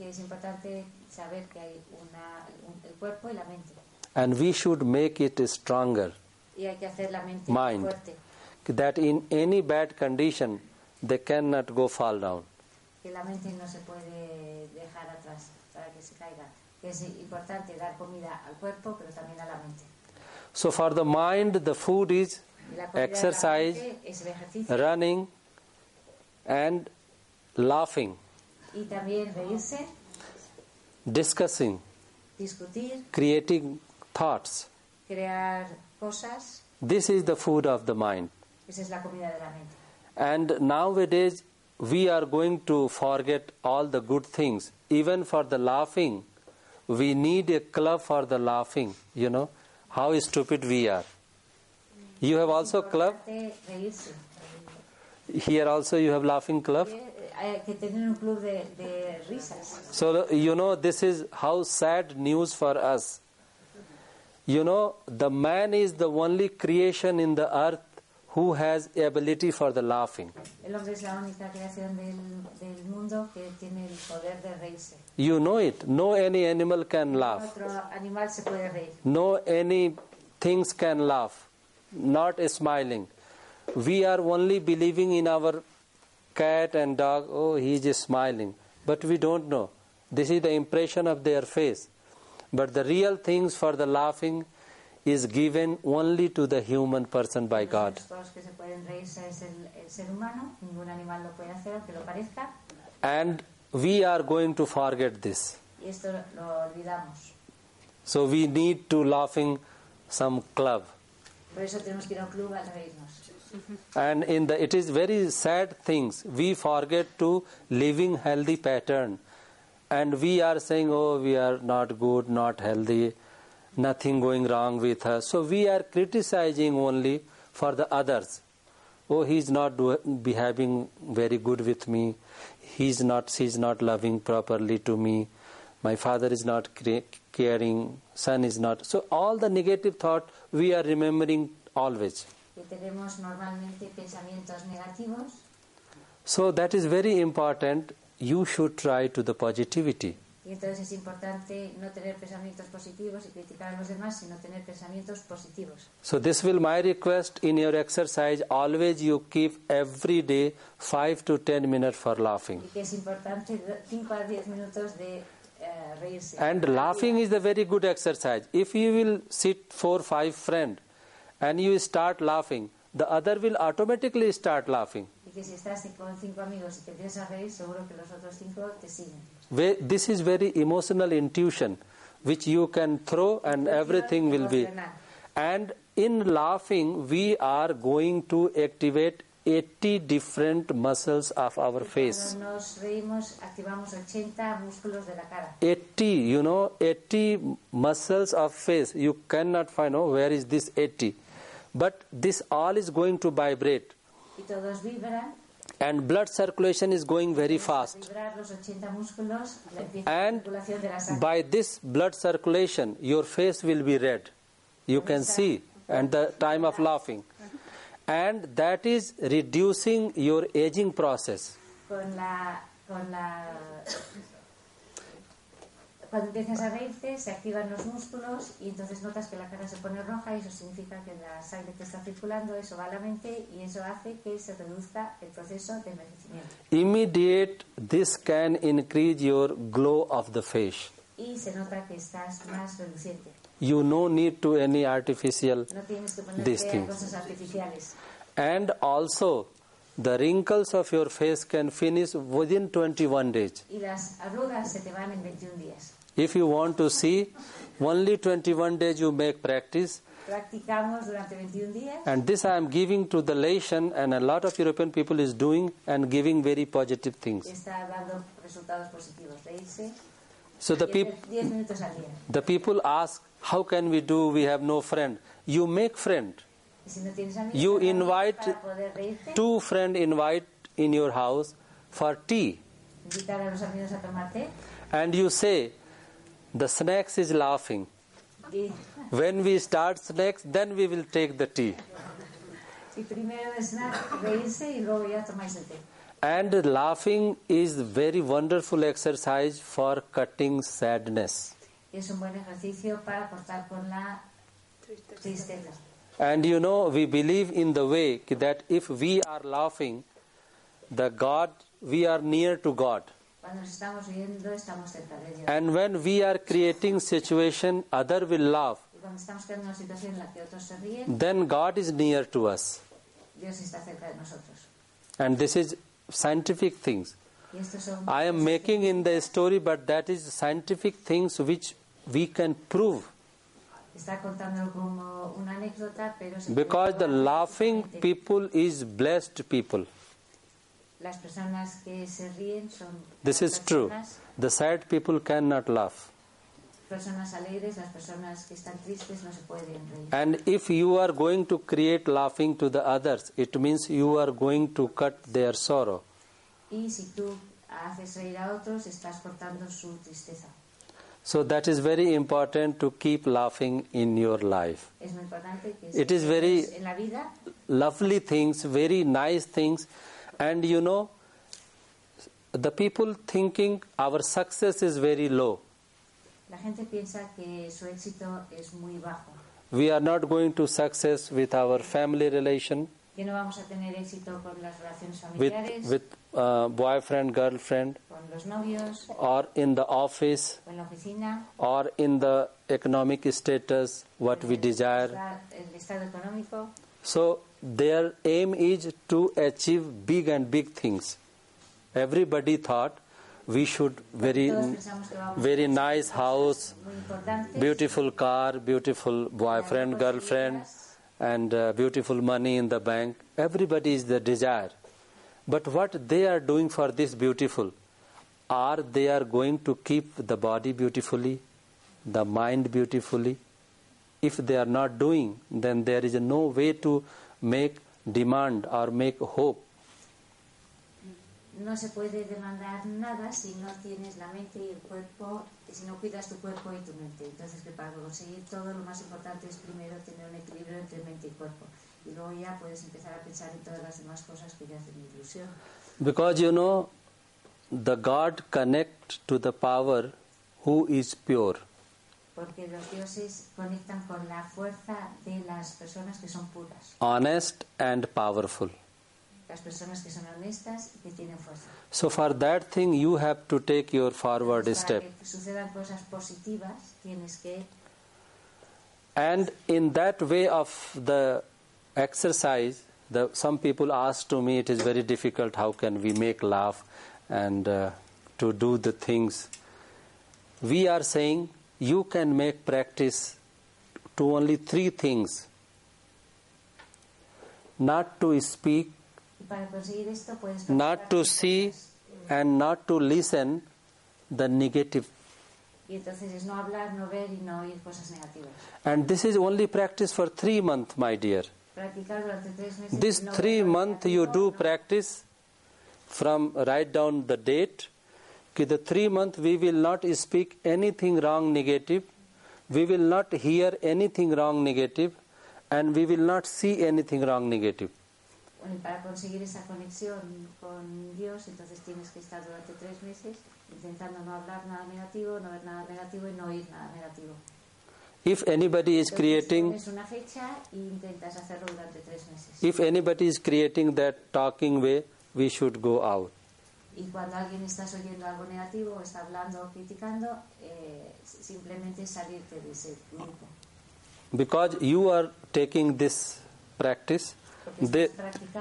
Es importante saber que hay una, un- el cuerpo y la mente.
And we should make it stronger.
Y hay que hacer la mente
Mind.
fuerte.
That in any bad condition, they cannot go fall down.
Que la mente no se puede dejar atrás para que se caiga. Que es importante dar comida al cuerpo, pero también a la mente.
So for the mind, the food is
Y la comida de la
exercise, running, and laughing,
y también reírse,
discussing,
discutir,
creating thoughts.
crear cosas.
This is the food of the mind.
Esa es la comida de la mente.
And nowadays, we are going to forget all the good things. Even for the laughing, we need a club for the laughing. You know how stupid we are. You have also club. Here also you have laughing club.
Eh, que Hay que tener un club de, de risas.
So you know this is how sad news for us. You know the man is the only creation in the earth who has ability for the laughing.
El hombre es la única creación del, del mundo que tiene el poder de reírse.
You know it. No any animal can laugh.
Otro animal se puede reír.
No any things can laugh. Not smiling. We are only believing in our cat and dog. Oh, he is just smiling. But we don't know. This is the impression of their face. But the real things for the laughing is given only to the human person by God.
Los únicos que se pueden reírse es el, el ser humano. Ningún animal lo puede hacer, aunque lo parezca.
And we are going to forget this.
Y esto lo, lo olvidamos.
So we need to laughing some club.
Por eso tenemos que ir a un club a reírnos.
and in the it is very sad things we forget to living healthy pattern and we are saying oh we are not good not healthy nothing going wrong with her. so we are criticizing only for the others oh he's not do, behaving very good with me he's not she's not loving properly to me my father is not cre- caring son is not so all the negative thought we are remembering always
Que tenemos normalmente pensamientos negativos.
So that is very important. You should try to the positivity.
Y entonces es importante no tener pensamientos positivos y criticar a los demás, sino tener pensamientos positivos.
So this will my request in your exercise. Always you keep every day five to ten minutes for laughing.
Y que es importante 5 a 10 minutos de eh, reírse.
And laughing is a very good exercise. If you will sit four five friend, and you start laughing, the other will automatically start laughing.
Y que si estás con cinco amigos y te empiezas a reír, seguro que los otros cinco te siguen.
This is very emotional intuition, which you can throw and everything will be. And in laughing, we are going to activate 80 different muscles of our face.
Nos reímos, activamos 80 músculos de la cara.
80, you know, 80 muscles of face. You cannot find, oh, where is this 80? But this all is going to vibrate.
Y todos vibran.
And blood circulation is going very fast.
vibrar los 80 músculos, la empieza la
And by this blood circulation, your face will be red. You can see at the time of laughing. And that is reducing your aging process.
Cuando empiezas a reírte, se activan los músculos y entonces notas que la cara se pone roja y eso significa que la sangre te está circulando, eso va a la mente y eso hace que se reduzca el proceso de envejecimiento.
Immediate, this can increase your glow of the face.
Y se nota que estás más reluciente.
You no need to any artificial
No tienes que ponerte
things.
cosas artificiales.
and also the wrinkles of your face can finish within 21 days.
Y las arrugas se te van en 21 días.
If you want to see, only 21 days you make practice.
Practicamos durante 21 días
And this I am giving to the nation, and a lot of European people is doing and giving very positive things.
está dando resultados positivos.
So the
10
people,
10 minutos al
the people ask, how can we do? We have no friend. You make friend.
Y si no tienes amigos,
You invite
para poder reírte,
Two friend invite in your house for tea,
invitar a los amigos a
and you say, the snacks is laughing. When we start snacks, then we will take the tea.
y primero es nada, reírse y luego ya tomáis el té.
And laughing is very wonderful exercise for cutting sadness.
Es un buen ejercicio para cortar con la tristeza.
And you know, we believe in the way that if we are laughing, the God, we are near to God.
Cuando nos estamos riendo, estamos cerca de Dios.
And when we are creating situation, other will laugh.
Y cuando estamos creando una situación en la que otros se ríen,
Then God is near to us.
Dios está cerca de nosotros.
And this is scientific things.
Y estos son
I am making in the story, but that is scientific things which we can prove.
Está contándolo como una anécdota, pero se
Because the laughing people is blessed people.
Las personas que se ríen son
This is true. The sad people cannot laugh.
personas alegres, las personas que están tristes no se pueden reír.
And if you are going to create laughing to the others, it means you are going to cut their sorrow.
Y si tú haces reír a otros, estás cortando su tristeza.
So that is very important to keep laughing in your life.
Es muy importante que
It is very-
en la vida
Lovely things, very nice things. And you know, the people thinking our success is very low.
la gente piensa que su éxito es muy bajo,
We are not going to success with our family relation,
que no vamos a tener éxito con las relaciones
with,
familiares,
with uh, boyfriend, girlfriend,
con los novios,
or in the office,
o en la oficina,
or in the economic status, what we desire.
el estado económico.
So their aim is to achieve big and big things. Everybody thought we should very
Todos pensamos que vamos a
very nice house, beautiful car, beautiful boyfriend, girlfriend, and uh, beautiful money in the bank. Everybody is the desire. But what they are doing for this beautiful, are they are going to keep the body beautifully, the mind beautifully? If they are not doing, then there is no way to make demand or make hope.
No se puede demandar nada si no tienes la mente y el cuerpo, si no cuidas tu cuerpo y tu mente. Entonces, que para conseguir todo, lo más importante es primero tener un equilibrio entre mente y cuerpo. Y luego ya puedes empezar a pensar en todas las demás cosas que te hacen ilusión.
Because you know, the God connect to the power who is pure.
Porque los dioses conectan con la fuerza de las personas que son puras,
honest and powerful.
las personas que son honestas y que tienen fuerza.
So for that thing you have to take your forward
Entonces,
step.
Para que sucedan cosas positivas, tienes que
And in that way of the exercise, the, some people ask to me, it is very difficult, how can we make laugh and uh, to do the things. We are saying you can make practice to only three things. Not to speak,
y para conseguir esto puedes
not to see, and not to listen the negative
Y entonces es no hablar, no ver y no oír cosas negativas.
And this is only practice for three months, my dear.
Practicar durante tres meses.
This three month you do practice from write down the date. Okay, the three month we will not speak anything wrong negative. We will not hear anything wrong negative, and we will not see anything wrong negative.
Para conseguir esa conexión con Dios, entonces tienes que estar durante tres meses intentando no hablar nada negativo, no ver nada negativo y no oír nada negativo.
If anybody is creating,
pones una fecha intentas hacerlo durante tres meses.
if anybody is creating that talking way, we should go out.
Y cuando alguien estás oyendo algo negativo o está hablando o criticando, eh, simplemente salirte de ese grupo.
Because you are taking this practice, they,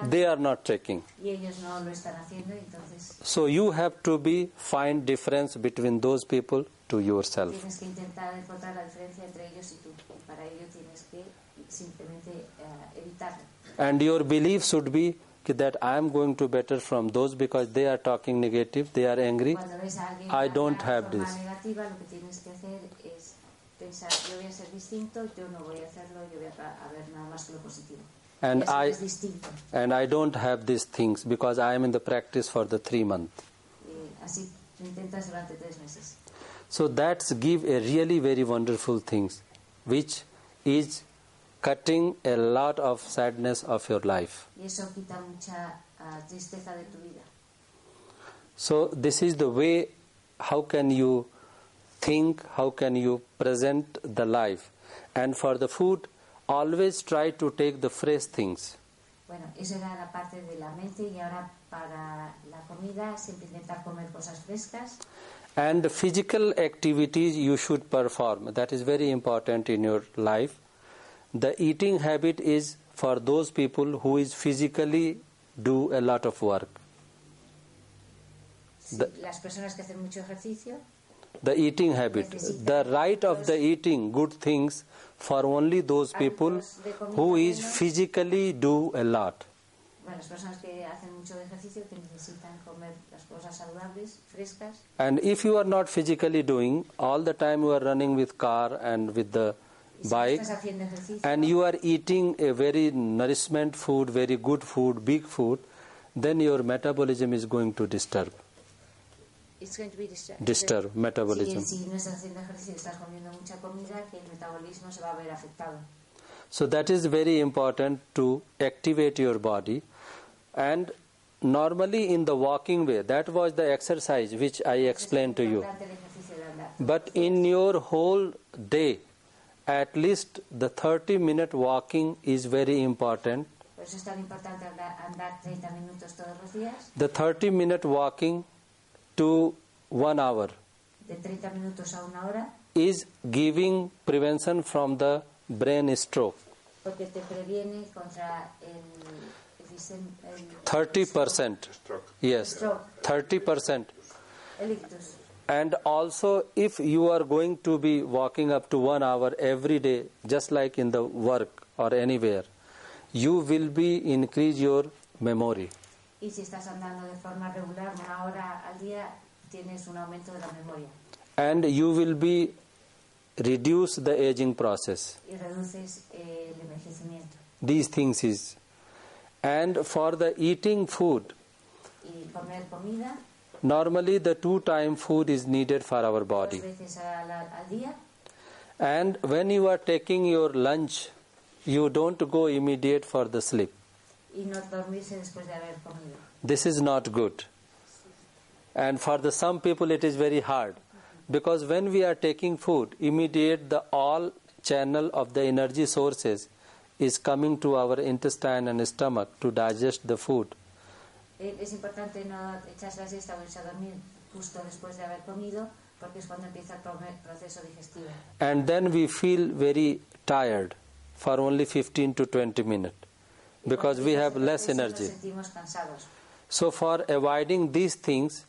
they are not taking.
Y ellos no lo están haciendo, entonces
So you have to be find difference between those people to yourself.
tienes que intentar encontrar la diferencia entre ellos y tú. Para ello tienes que simplemente eh, evitarlo.
And your belief should be that I am going to better from those because they are talking negative, they are angry.
Cuando ves a alguien
I don't have this.
negativa, lo que tienes que hacer es pensar, yo voy a ser distinto, yo no voy a hacerlo, yo voy a, a ver nada más que lo positivo.
And I and I don't have these things because I am in the practice for the three month.
Y así lo intentas durante tres meses.
So that's give a really very wonderful things, which is cutting a lot of sadness of your life.
Y eso quita mucha ah, tristeza de tu vida.
So this is the way how can you think, how can you present the life. And for the food, always try to take the fresh things.
Bueno, eso era la parte de la mente y ahora para la comida siempre intentar comer cosas frescas
And the physical activities you should perform. That is very important in your life. The eating habit is for those people who is physically do a lot of work. The-
las personas que hacen mucho ejercicio
The eating habit, the right of the eating good things for only those people who is physically do a lot.
las personas que hacen mucho ejercicio que necesitan comer las cosas saludables frescas
And if you are not physically doing, all the time you are running with car and with the bike,
estás haciendo ejercicio
and you are eating a very nourishment food, very good food, big food, then your metabolism is going to disturb.
it's going to be
Disturb
Sí,
metabolism.
si no estás haciendo ejercicio estás comiendo mucha comida que el metabolismo se va a ver afectado
So that is very important to activate your body. And normally in the walking way, that was the exercise which I explained to you.
Importante el ejercicio de andar.
But in your whole day, at least the 30 minute walking is very important.
Es tan importante andar, andar 30 minutos todos los días,
The 30 minute walking to one hour
de 30 minutos a una hora,
is giving prevention from the brain stroke.
porque te previene contra el, efisem- el
30%. Yes, 30%.
el ictus.
And also, if you are going to be walking up to one hour every day, just like in the work or anywhere, you will be increase your memory.
Y si estás andando de forma regular una hora al día, tienes un aumento de la memoria
And you will be reduce the aging process.
y reduces eh, el envejecimiento.
These things is. And for the eating food,
Y comer comida
normally the two time food is needed for our body.
veces al, al día.
And when you are taking your lunch, you don't go immediate for the sleep.
Y no dormirse después de haber comido.
this is not good and for the some people it is very hard because when we are taking food immediate the all channel of the energy sources is coming to our intestine and stomach to digest the food
Es importante no echarse la siesta o irse a dormir justo después de haber comido, porque es cuando empieza el proceso digestivo.
and then we feel very tired for only 15 to 20 minutes because we have less energy
sentimos cansados.
so for avoiding these things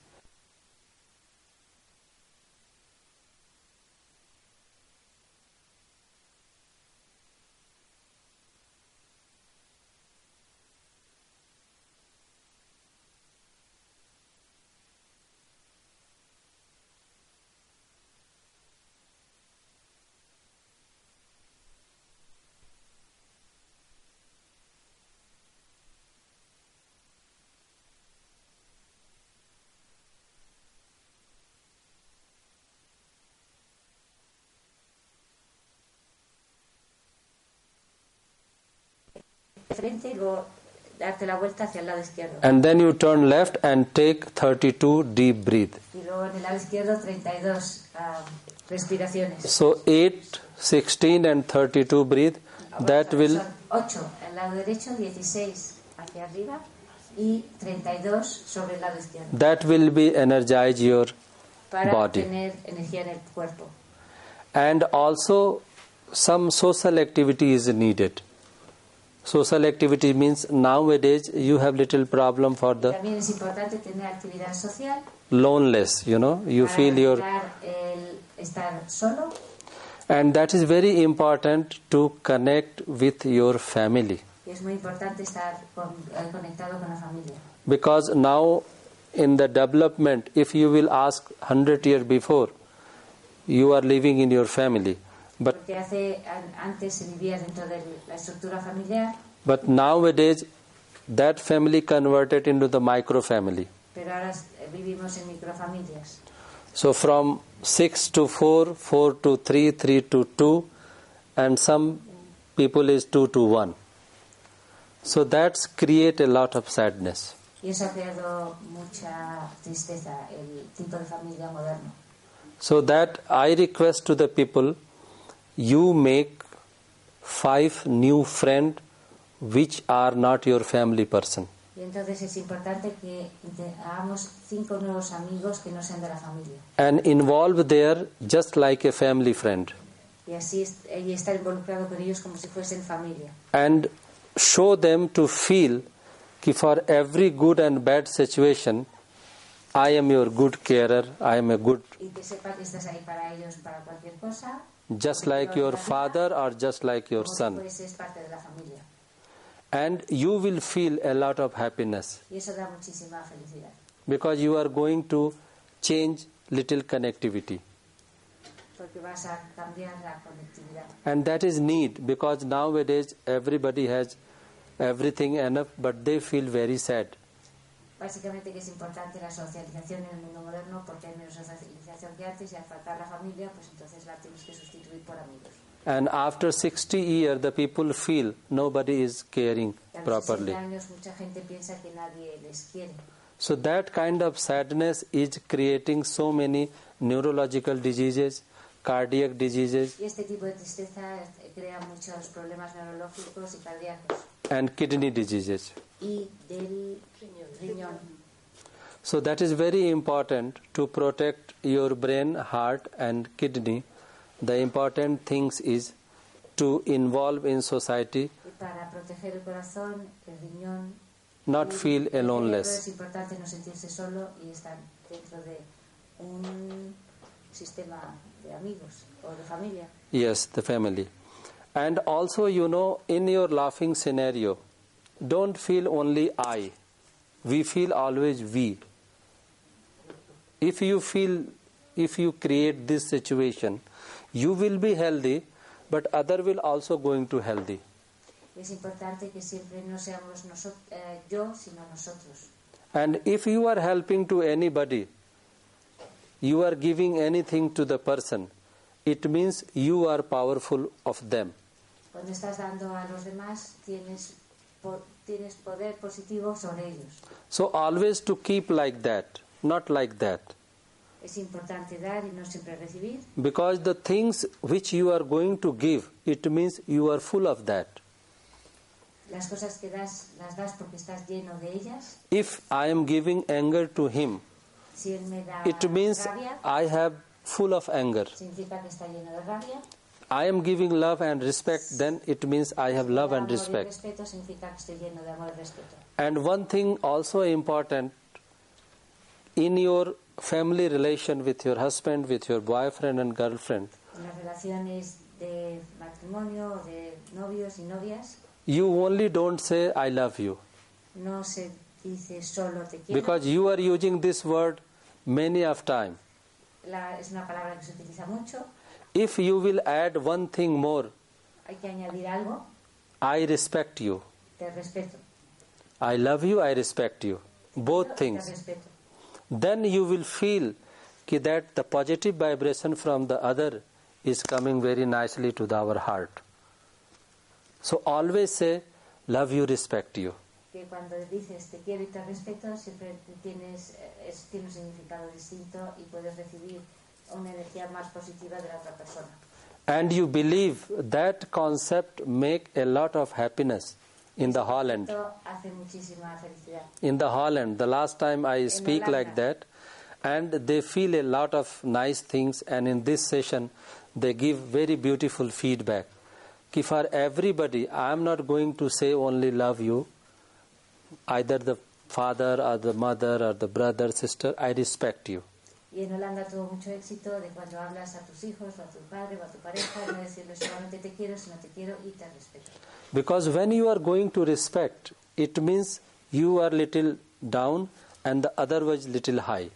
frente y luego darte la vuelta hacia el lado izquierdo.
and then you turn left and take 32 deep breath
Y luego en el lado izquierdo 32 ah, respiraciones.
So 8, 16 and 32 breathe. That will
8 el lado derecho, 16 hacia arriba y 32 sobre el lado izquierdo.
that will be energize your
Para
Body.
tener energía en el cuerpo.
and also some social activity is needed. Social activity means nowadays you have little problem for the
es tener social.
loneliness, you know, you feel your
evitar el estar solo.
And that is very important to connect with your family.
Es muy estar con- con la
because now in the development if you will ask 100 years before you are living in your family but
Porque hace, an- antes se vivía dentro de la estructura familiar,
But nowadays, that family converted into the micro family.
eh, vivimos en microfamilias.
So from 6 to 4, 4 to 3, 3 to 2, and some people is 2 to 1. So that's create a lot of sadness.
Y eso ha creado mucha tristeza, el tipo de familia moderno.
So that I request to the people, you make five new friends which are not your family person.
Y entonces es importante que hagamos cinco nuevos amigos que no sean de la familia.
and involve there just like a family friend
Y así y estar involucrado con ellos como si fuesen familia.
and show them to feel कि for every good and bad situation I am your good carer I am a good
Y que sepa que estás ahí para ellos, para cualquier cosa.
Just like your father or just like your son. And you will feel a lot of happiness. Because you are going to change little connectivity. And that is need because nowadays everybody has everything enough but they feel very sad
Básicamente que es importante la socialización en el mundo moderno porque hay menos socialización que antes y al faltar la familia, pues entonces la tienes que sustituir por amigos.
And after 60 years, the people feel nobody is caring
Y a los 60
properly.
años mucha gente piensa que nadie les quiere.
So that kind of sadness is creating so many neurological diseases, cardiac diseases,
Y este tipo de tristeza crea muchos problemas neurológicos y cardíacos
and kidney diseases.
Y del riñón.
So that is very important to protect your brain, heart, and kidney. The important things is to involve in society,
Y para proteger el corazón, el riñón,
not feel aloneless.
es importante no sentirse solo y estar dentro de un sistema de amigos o de familia.
Yes, the family. And also, you know, in your laughing scenario, don't feel only I. We feel always we. If you feel, if you create this situation, you will be healthy, but other will also going to healthy.
Es importante que siempre no seamos eh, yo, sino nosotros.
And if you are helping to anybody, you are giving anything to the person, it means you are powerful of them.
Cuando estás dando a los demás, tienes, tienes poder positivo sobre ellos.
So always to keep like that, not like that.
Es importante dar y no siempre recibir,
Because the things which you are going to give, it means you are full of that.
las cosas que das las das porque estás lleno de ellas.
If I am giving anger to him,
Si él me da
it means
rabia,
I have full of anger.
significa que está lleno de rabia.
I am giving love and respect, then it means I have love
Si me da
and respect.
respeto significa que estoy lleno de amor y respeto.
And one thing also important in your family relation with your husband, with your boyfriend and girlfriend,
En las relaciones de matrimonio de novios y novias
you only don't say I love you
no se dice solo te
because you are using this word many of time.
La- es una palabra que se utiliza mucho.
If you will add one thing more,
Hay que añadir algo.
I respect you.
Te respeto.
I love you, I respect you. Both
Te
things.
respeto.
Then you will feel ki that the positive vibration from the other is coming very nicely to the, our heart. So always say, love you, respect you.
Que cuando dices te quiero y te respeto, siempre tienes, eh, es, tiene un significado distinto y puedes recibir una energía más positiva de la otra persona.
And you believe that concept make a lot of happiness in the Holland.
Esto hace muchísima felicidad.
in the Holland. The last time I speak like that, and they feel a lot of nice things. And in this session, they give very beautiful feedback. Ki for everybody, I am not going to say only love you. Either the father or the mother or the brother, sister, I respect you.
Y en Holanda tuvo mucho éxito de cuando hablas a tus hijos o a tu padre o a tu pareja, no decirles solamente te quiero, sino te quiero y te respeto.
Because when you are going to respect, it means you are little down and the other was little high.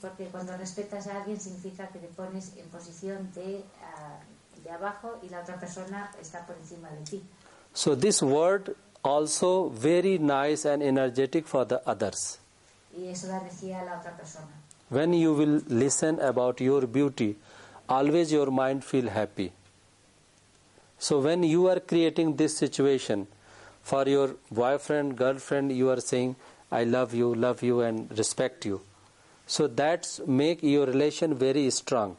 Porque cuando respetas a alguien significa que te pones en posición de, ah, de abajo y la otra persona está por encima de ti.
So this word also very nice and energetic for the others.
Y eso da energía a la otra persona.
When you will listen about your beauty, always your mind feel happy. So when you are creating this situation for your boyfriend, girlfriend, you are saying, I love you, love you, and respect you. So that's make your relation very strong.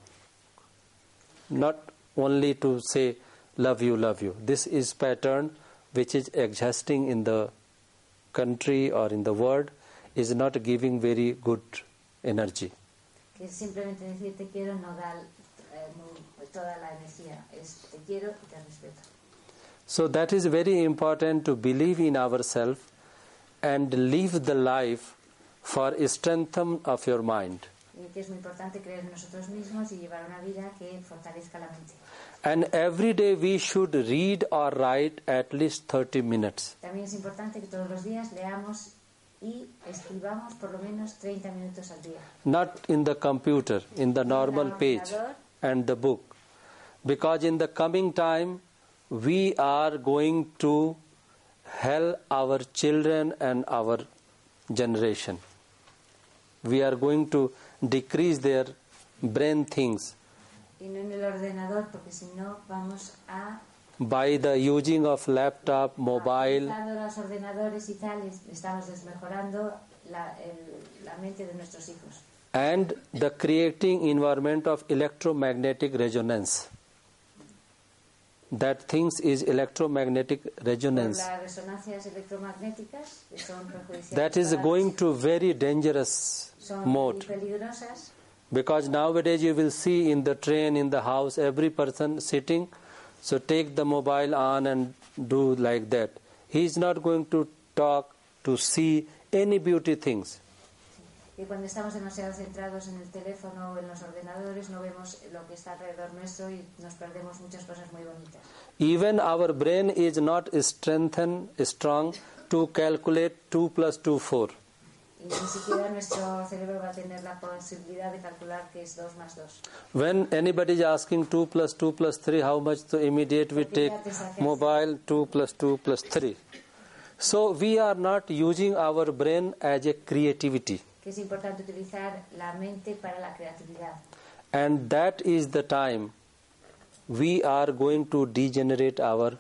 Not only to say love you, love you. This is pattern which is existing in the country or in the world is not giving very good energy.
Que simplemente decir te quiero no da eh, toda la energía. Es te quiero y te respeto.
So that is very important to believe in ourselves and live the life for strengthen of your mind.
Que es muy importante creer en nosotros mismos y llevar una vida que fortalezca la mente.
And every day we should read or write at least 30 minutes.
También es importante que todos los días leamos y escribamos por lo menos 30 minutos al día.
Not in the computer, in the normal page and the book. Because in the coming time we are going to hell our children and our generation. We are going to decrease their brain things
Y no en el ordenador, porque si no vamos a...
by the using of laptop, ah,
mobile, los ordenadores y tal, estamos desmejorando la, el- la mente de nuestros hijos.
and the creating environment of electromagnetic resonance. That things is electromagnetic resonance.
las resonancias electromagnéticas, que son perjudiciales
That is going to very dangerous mode. Because nowadays you will see in the train, in the house, every person sitting. So take the mobile on and do like that. He is not going to talk to see any beauty things.
y cuando estamos demasiado centrados en el teléfono o en los ordenadores no vemos lo que está alrededor nuestro y nos perdemos muchas cosas muy bonitas.
Even our brain is not strengthened, strong to calculate 2 plus 2, 4.
Y ni siquiera nuestro cerebro va a tener la posibilidad de calcular que es 2 más 2.
When anybody is asking 2 plus 2 plus 3, how much, so immediate we take mobile 2 plus 2 plus 3. So we are not using our brain as a creativity.
Que es importante utilizar la mente para la creatividad.
And that is the time we are going to degenerate our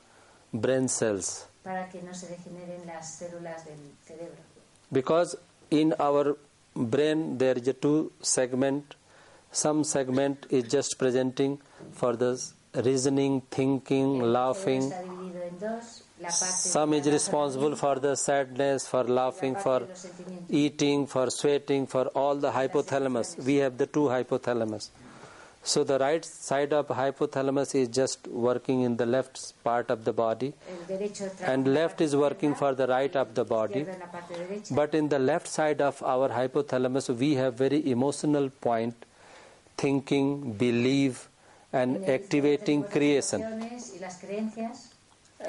brain cells.
para que no se degeneren las células del cerebro.
Because in our brain there is a two segment. Some segment is just presenting for the reasoning, thinking, laughing. Some is responsible for the sadness, for laughing, for eating, for sweating, for all the hypothalamus. We have the two hypothalamus. So the right side of hypothalamus is just working in the left part of the body,
El derecho trabaja
and left is working for the right of the body.
en la parte derecha.
But in the left side of our hypothalamus, we have very emotional point, thinking, believe, and
En el izquierda
activating creation
emociones y las creencias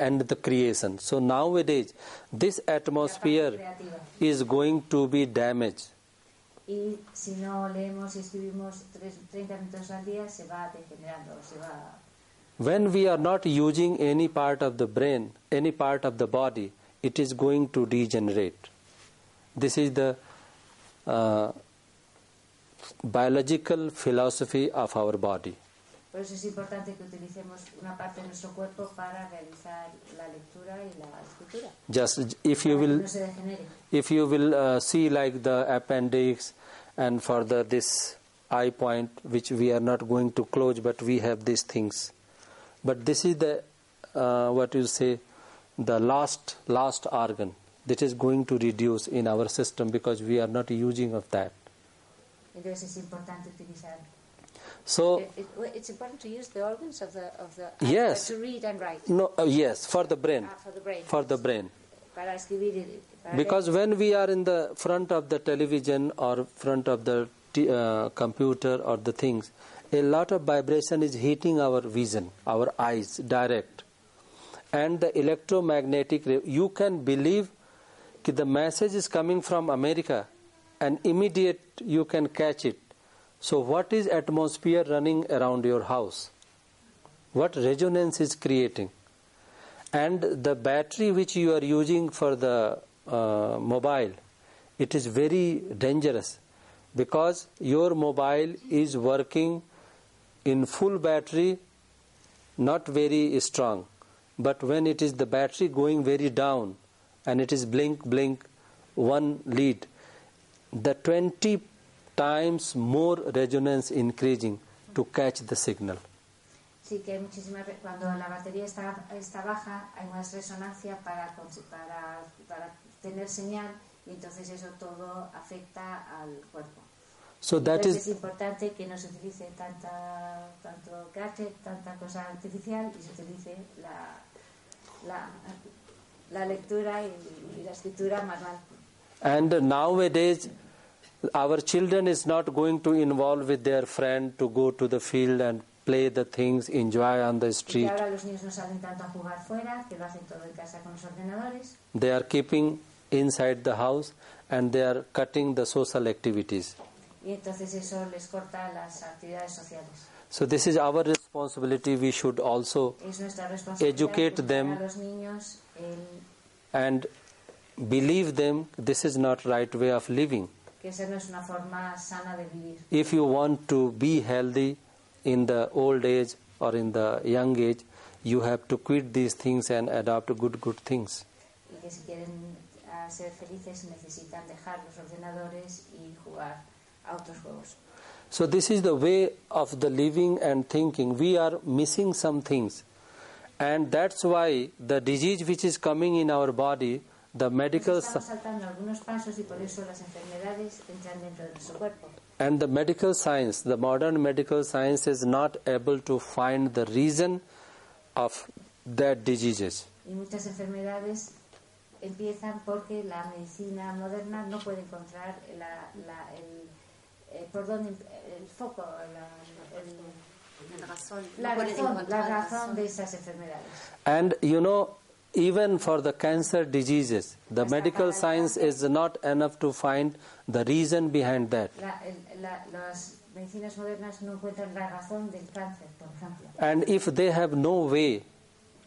and the creation. So nowadays, this atmosphere is going to be damaged.
Y si no leemos y escribimos 30 minutos al día, se va degenerando, se va
When we are not using any part of the brain, any part of the body, it is going to degenerate. This is the uh, biological philosophy of our body.
Por eso es importante que utilicemos una parte de nuestro cuerpo para realizar la lectura y la escritura.
Just if you will, if you will uh, see like the appendix and for the this eye point, which we are not going to close, but we have these things. But this is the uh, what you say, the last last organ that is going to reduce in our system because we are not using of that.
Entonces es importante utilizar.
So
It- it- it's important to use the organs of the of the
Yes.
to read and write
no, uh, yes, for the brain,
Ah, for the brain.
for the brain.
para escribir y para
Because when we are in the front of the television or front of the t- uh, computer or the things, a lot of vibration is hitting our vision, our eyes direct. And the electromagnetic, you can believe that the message is coming from America and immediate you can catch it. So what is atmosphere running around your house? What resonance is creating? and the battery which you are using for the uh, mobile it is very dangerous because your mobile is working in full battery not very strong but when it is the battery going very down and it is blink blink one lead, the 20 times more resonance increasing to catch the signal.
Sí, que hay muchísimas. re- Cuando la batería está, está baja, hay más resonancia para, para, para tener señal y entonces eso todo afecta al cuerpo.
So that
Entonces es
is
importante que no se utilice tanta, tanto gadget, tanta cosa artificial y se utilice la, la, la lectura y, y la escritura manual.
and nowadays our children is not going to involve with their friend to go to the field and play the things enjoy on the street
ahora los niños no salen tanto a jugar fuera, que lo hacen todo en casa con los ordenadores.
they are keeping inside the house and they are cutting the social activities
Y entonces eso les corta las actividades sociales.
so this is our responsibility we should also
Es nuestra responsabilidad
Educate them.
a los niños en
and believe them this is not right way of living
que esa no es una forma sana de vivir.
if you want to be healthy in the old age or in the young age you have to quit these things and adopt good good things
Y que si quieren ah, ser felices necesitan dejar los ordenadores y jugar a otros juegos.
so this is the way of the living and thinking we are missing some things and that's why the disease which is coming in our body the medical
Nos estamos
sci-
saltando algunos pasos y por eso las enfermedades entran dentro de nuestro cuerpo.
and the medical science the modern medical science is not able to find the reason of that diseases
Y muchas enfermedades empiezan porque la medicina moderna no puede encontrar la, la- el, eh, por dónde, el foco, la, el-
La razón,
la
no
razón, la
la
razón
razón.
de esas enfermedades.
And you know, even for the cancer diseases, the medical science is not enough to find the reason behind that.
La- la- las medicinas modernas no encuentran la razón del cáncer, por ejemplo.
And if they have no way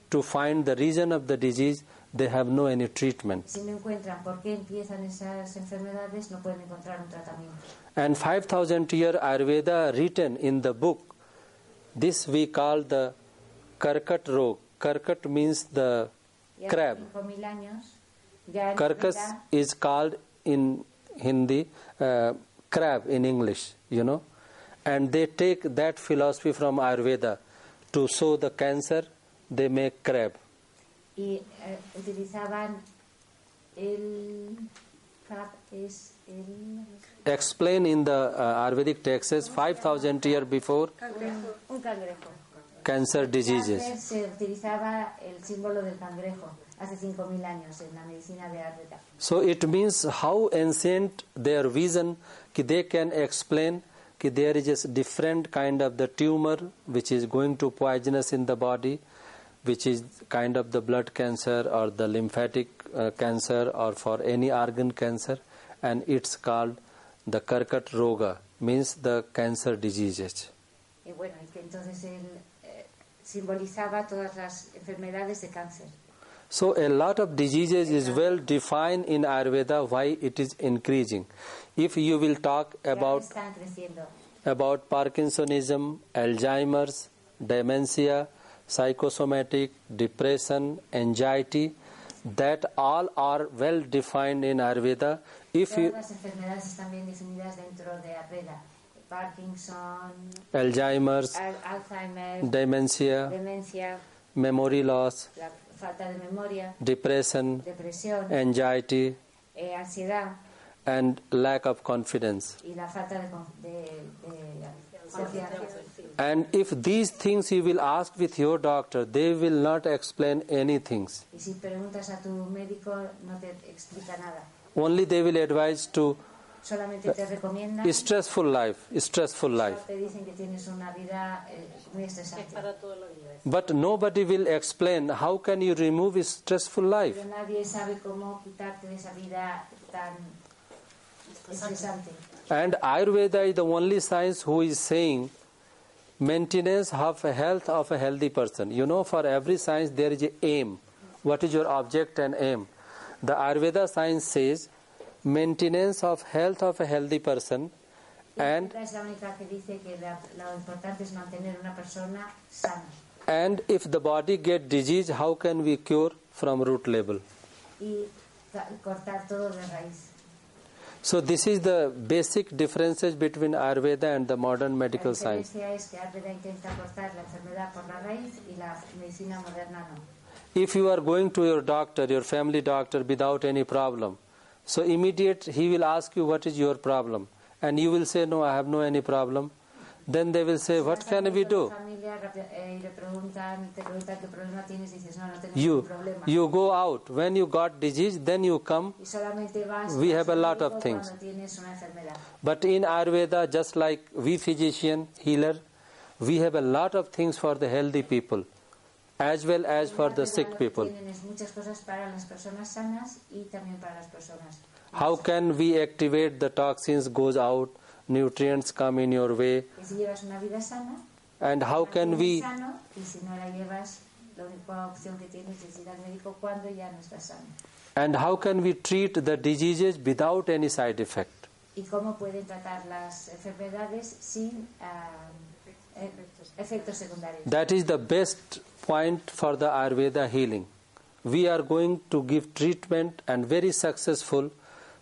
to find the reason of the disease, they have no any treatment.
Si no encuentran por qué empiezan esas enfermedades, no pueden encontrar un tratamiento.
And 5000 year Ayurveda written in the book, this we call the Karkat Rog. Karkat means the crab.
hace 5.000 años, ya en Karkat
is called in Hindi uh, crab in English, you know. And they take that philosophy from Ayurveda to show the cancer, they make crab.
y eh, utilizaban el crab es el
Explain in the uh, Ayurvedic texts 5000 year before
un cangrejo.
Cancer diseases.
se utilizaba el símbolo del cangrejo hace 5.000 años en la medicina de África.
So it means how ancient their vision कि they can explain कि there is a different kind of the tumor which is going to poisonous in the body which is kind of the blood cancer or the lymphatic uh, cancer or for any organ cancer and it's called the Karkat Roga means the cancer diseases.
Y bueno, entonces eh, simbolizaba todas las enfermedades de cáncer.
So a lot of diseases is well defined in Ayurveda why it is increasing. If you will talk about about Parkinsonism, Alzheimer's, dementia, psychosomatic, depression, anxiety, that all are well defined in Ayurveda. If you
las enfermedades están bien definidas dentro de Ayurveda. Parkinson,
Alzheimer's,
Al- Alzheimer,
dementia,
demencia,
memory loss,
la falta de memoria,
depression,
depresión,
anxiety,
eh, ansiedad
and lack of confidence.
y la falta de, de, de.
And if these things you will ask with your doctor, they will not explain anything.
Si preguntas a tu médico no te explica nada.
Only they will advise to
Solamente te recomienda,
stressful life, stressful life.
te dicen que tienes una vida eh, muy estresante.
But nobody will explain how can you remove a stressful life.
Pero nadie sabe cómo quitarte de esa vida tan estresante.
And Ayurveda is the only science who is saying maintenance of a health of a healthy person. You know, for every science there is a aim. What is your object and aim? The Ayurveda science says maintenance of health of a healthy person and
es la única que dice que la- lo importante es mantener una persona sana.
and if the body get disease, how can we cure from root level?
Y cortar todo de raíz.
So this is the basic differences between Ayurveda and the modern medical science.
diferencia es que Ayurveda intenta cortar la enfermedad por la raíz y la medicina moderna no.
If you are going to your doctor, your family doctor, without any problem, so immediate he will ask you what is your problem, and you will say no, I have no any problem. Then they will say, what can we do? You you go out when you got disease, then you come. We have a lot of things. But in Ayurveda, just like we physician, healer, we have a lot of things for the healthy people, as well as for the sick people.
Tienen es muchas cosas para las personas sanas y también para las personas.
How can we activate the toxins goes out, nutrients come in your way,
Que si llevas una vida sana,
and how can we
sano y si no la llevas, la única opción que tienes es ir al médico cuando ya no estás sano.
and how can we treat the diseases without any side effect?
Y cómo pueden tratar las enfermedades sin ah, eh, efectos secundarios.
That is the best point for the Ayurveda healing. We are going to give treatment and very successful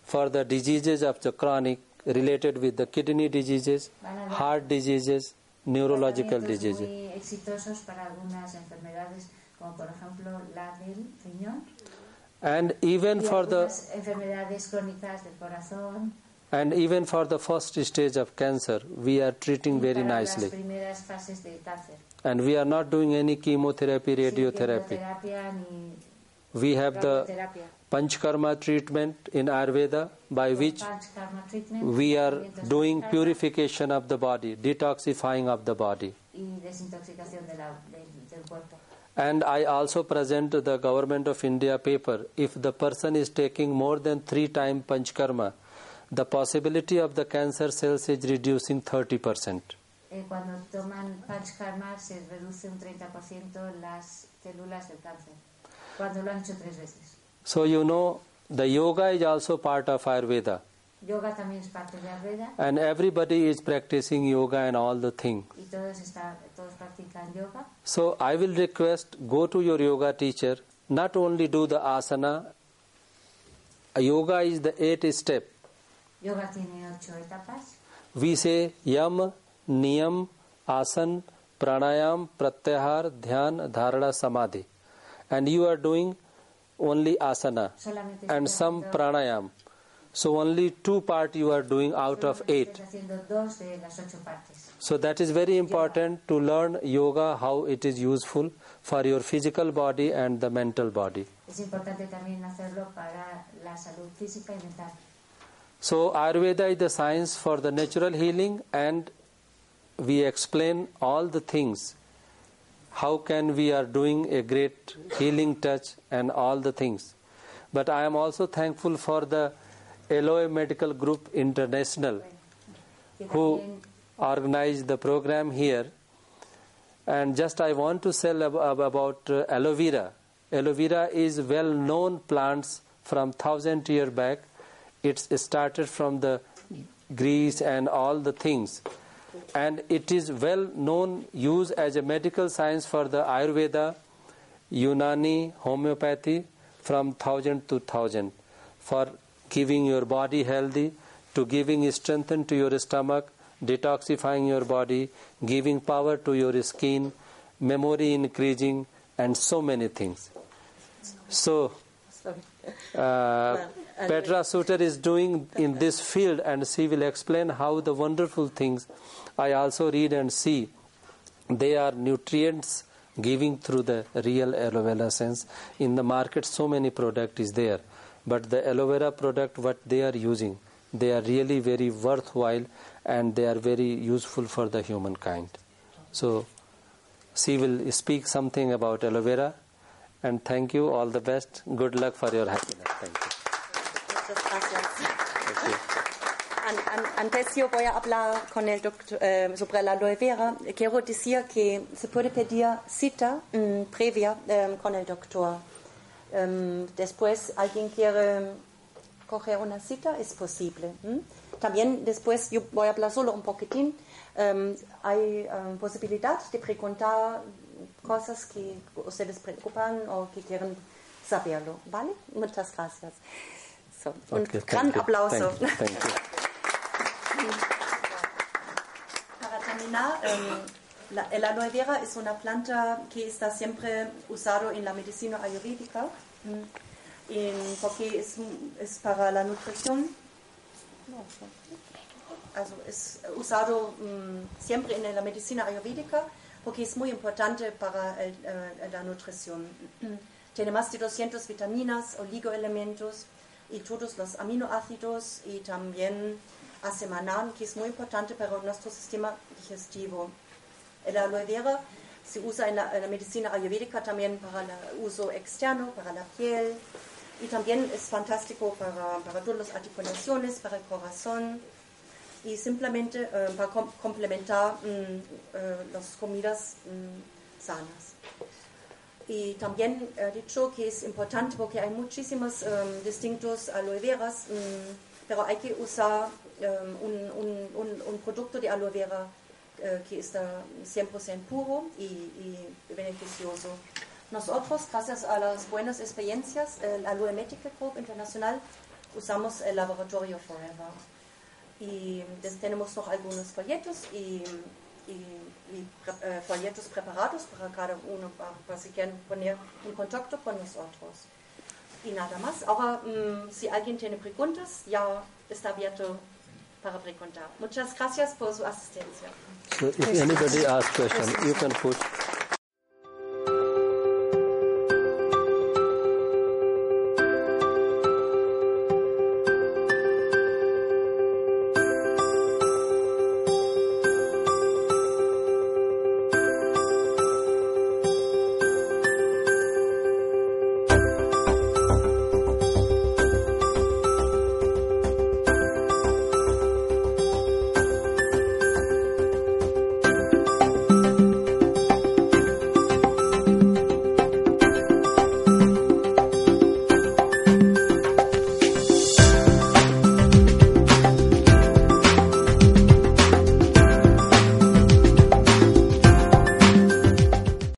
for the diseases of the chronic related with the kidney diseases, heart diseases, neurological diseases.
muy exitosos para algunas enfermedades, como por ejemplo la del riñón.
And even for the
algunas enfermedades crónicas del corazón.
and even for the first stage of cancer, we are treating very nicely.
Las primeras fases del cáncer.
And we are not doing any chemotherapy, radiotherapy. We have the. Panchkarma treatment in Ayurveda by which we are doing purification of the body, detoxifying of the body.
y desintoxicación de la- del, del cuerpo.
And I also present the Government of India paper. If the person is taking more than three times Panchkarma, the possibility of the cancer cells is reducing 30%.
Eh, cuando toman Panchkarma se reduce un 30% las células del cáncer. Cuando lo han hecho tres veces.
So you know the yoga is also part of Ayurveda.
Yoga también es parte de Ayurveda
And everybody is practicing yoga and all the thing.
y todos, están, todos practican yoga.
So I will request go to your yoga teacher, not only do the asana. Yoga is the eight step.
Yoga tiene ocho etapas.
We say yam, niyam, asan, pranayam, pratyahar, dhyan, dharana, samadhi. And you are doing only asana and some pranayam. So only two part you are doing out of eight.
estoy haciendo dos de las ocho partes.
So that is very important to learn yoga how it is useful for your physical body and the mental body.
Es importante también hacerlo para la salud física y mental.
So Ayurveda is the science for the natural healing and we explain all the things. How can we are doing a great healing touch and all the things. But I am also thankful for the Aloe Medical Group International who organized the program here. And just I want to tell ab- ab- about uh, aloe vera. Aloe vera is well known plants from thousand year back. It's started from the Greece and all the things. And it is well known used as a medical science for the Ayurveda, Unani, homeopathy from thousand to thousand for giving your body healthy, to giving strength to your stomach, detoxifying your body, giving power to your skin, memory increasing, and so many things. So, uh,
and-
Petra Suter is doing in this field, and she will explain how the wonderful things I also read and see. They are nutrients giving through the real aloe vera sense. In the market, so many product is there, but the aloe vera product, what they are using, they are really very worthwhile and they are very useful for the humankind. So, she will speak something about aloe vera. And thank you, all the best. Good luck for your happiness. Thank you.
Muchas gracias.
Thank you.
An- an- antes yo voy a hablar con el doctor eh, sobre la aloe vera. Quiero decir que se puede pedir cita mm, previa eh, con el doctor. Em, después alguien quiere coger una cita, es posible. También después yo voy a hablar solo un poquitín. Em, hay em, posibilidad de preguntar cosas que ustedes preocupan o que quieren saberlo, ¿vale? Muchas gracias. So, un
Okay,
gran
you.
aplauso.
Thank you. Thank you.
Para terminar, em, la, el aloe vera es una planta que está siempre usado en la medicina ayurvédica mm, porque es, es para la nutrición. Also es usado mm, siempre en la medicina ayurvédica porque es muy importante para el, eh, la nutrición. Tiene más de 200 vitaminas, oligoelementos y todos los aminoácidos y también hace manan, que es muy importante para nuestro sistema digestivo. El aloe vera se usa en la, medicina ayurvédica también para el uso externo, para la piel y también es fantástico para, para todas las articulaciones, para el corazón y simplemente eh, para com- complementar mm, eh, las comidas mm, sanas. Y también he dicho que es importante porque hay muchísimos em, distintos aloe veras, mm, pero hay que usar em, un, un- un- un producto de aloe vera eh, que está 100% puro y, y beneficioso. Nosotros, gracias a las buenas experiencias, el Aloe Medical Group Internacional, usamos el laboratorio Forever. Y tenemos noch algunos folletos y, y, y eh, folletos preparados para cada uno, para, para si quieren poner en contacto con nosotros. Y nada más. Ahora, mm, si alguien tiene preguntas, ya está abierto para preguntar. Muchas gracias por su asistencia.
So if anybody asks question, you can put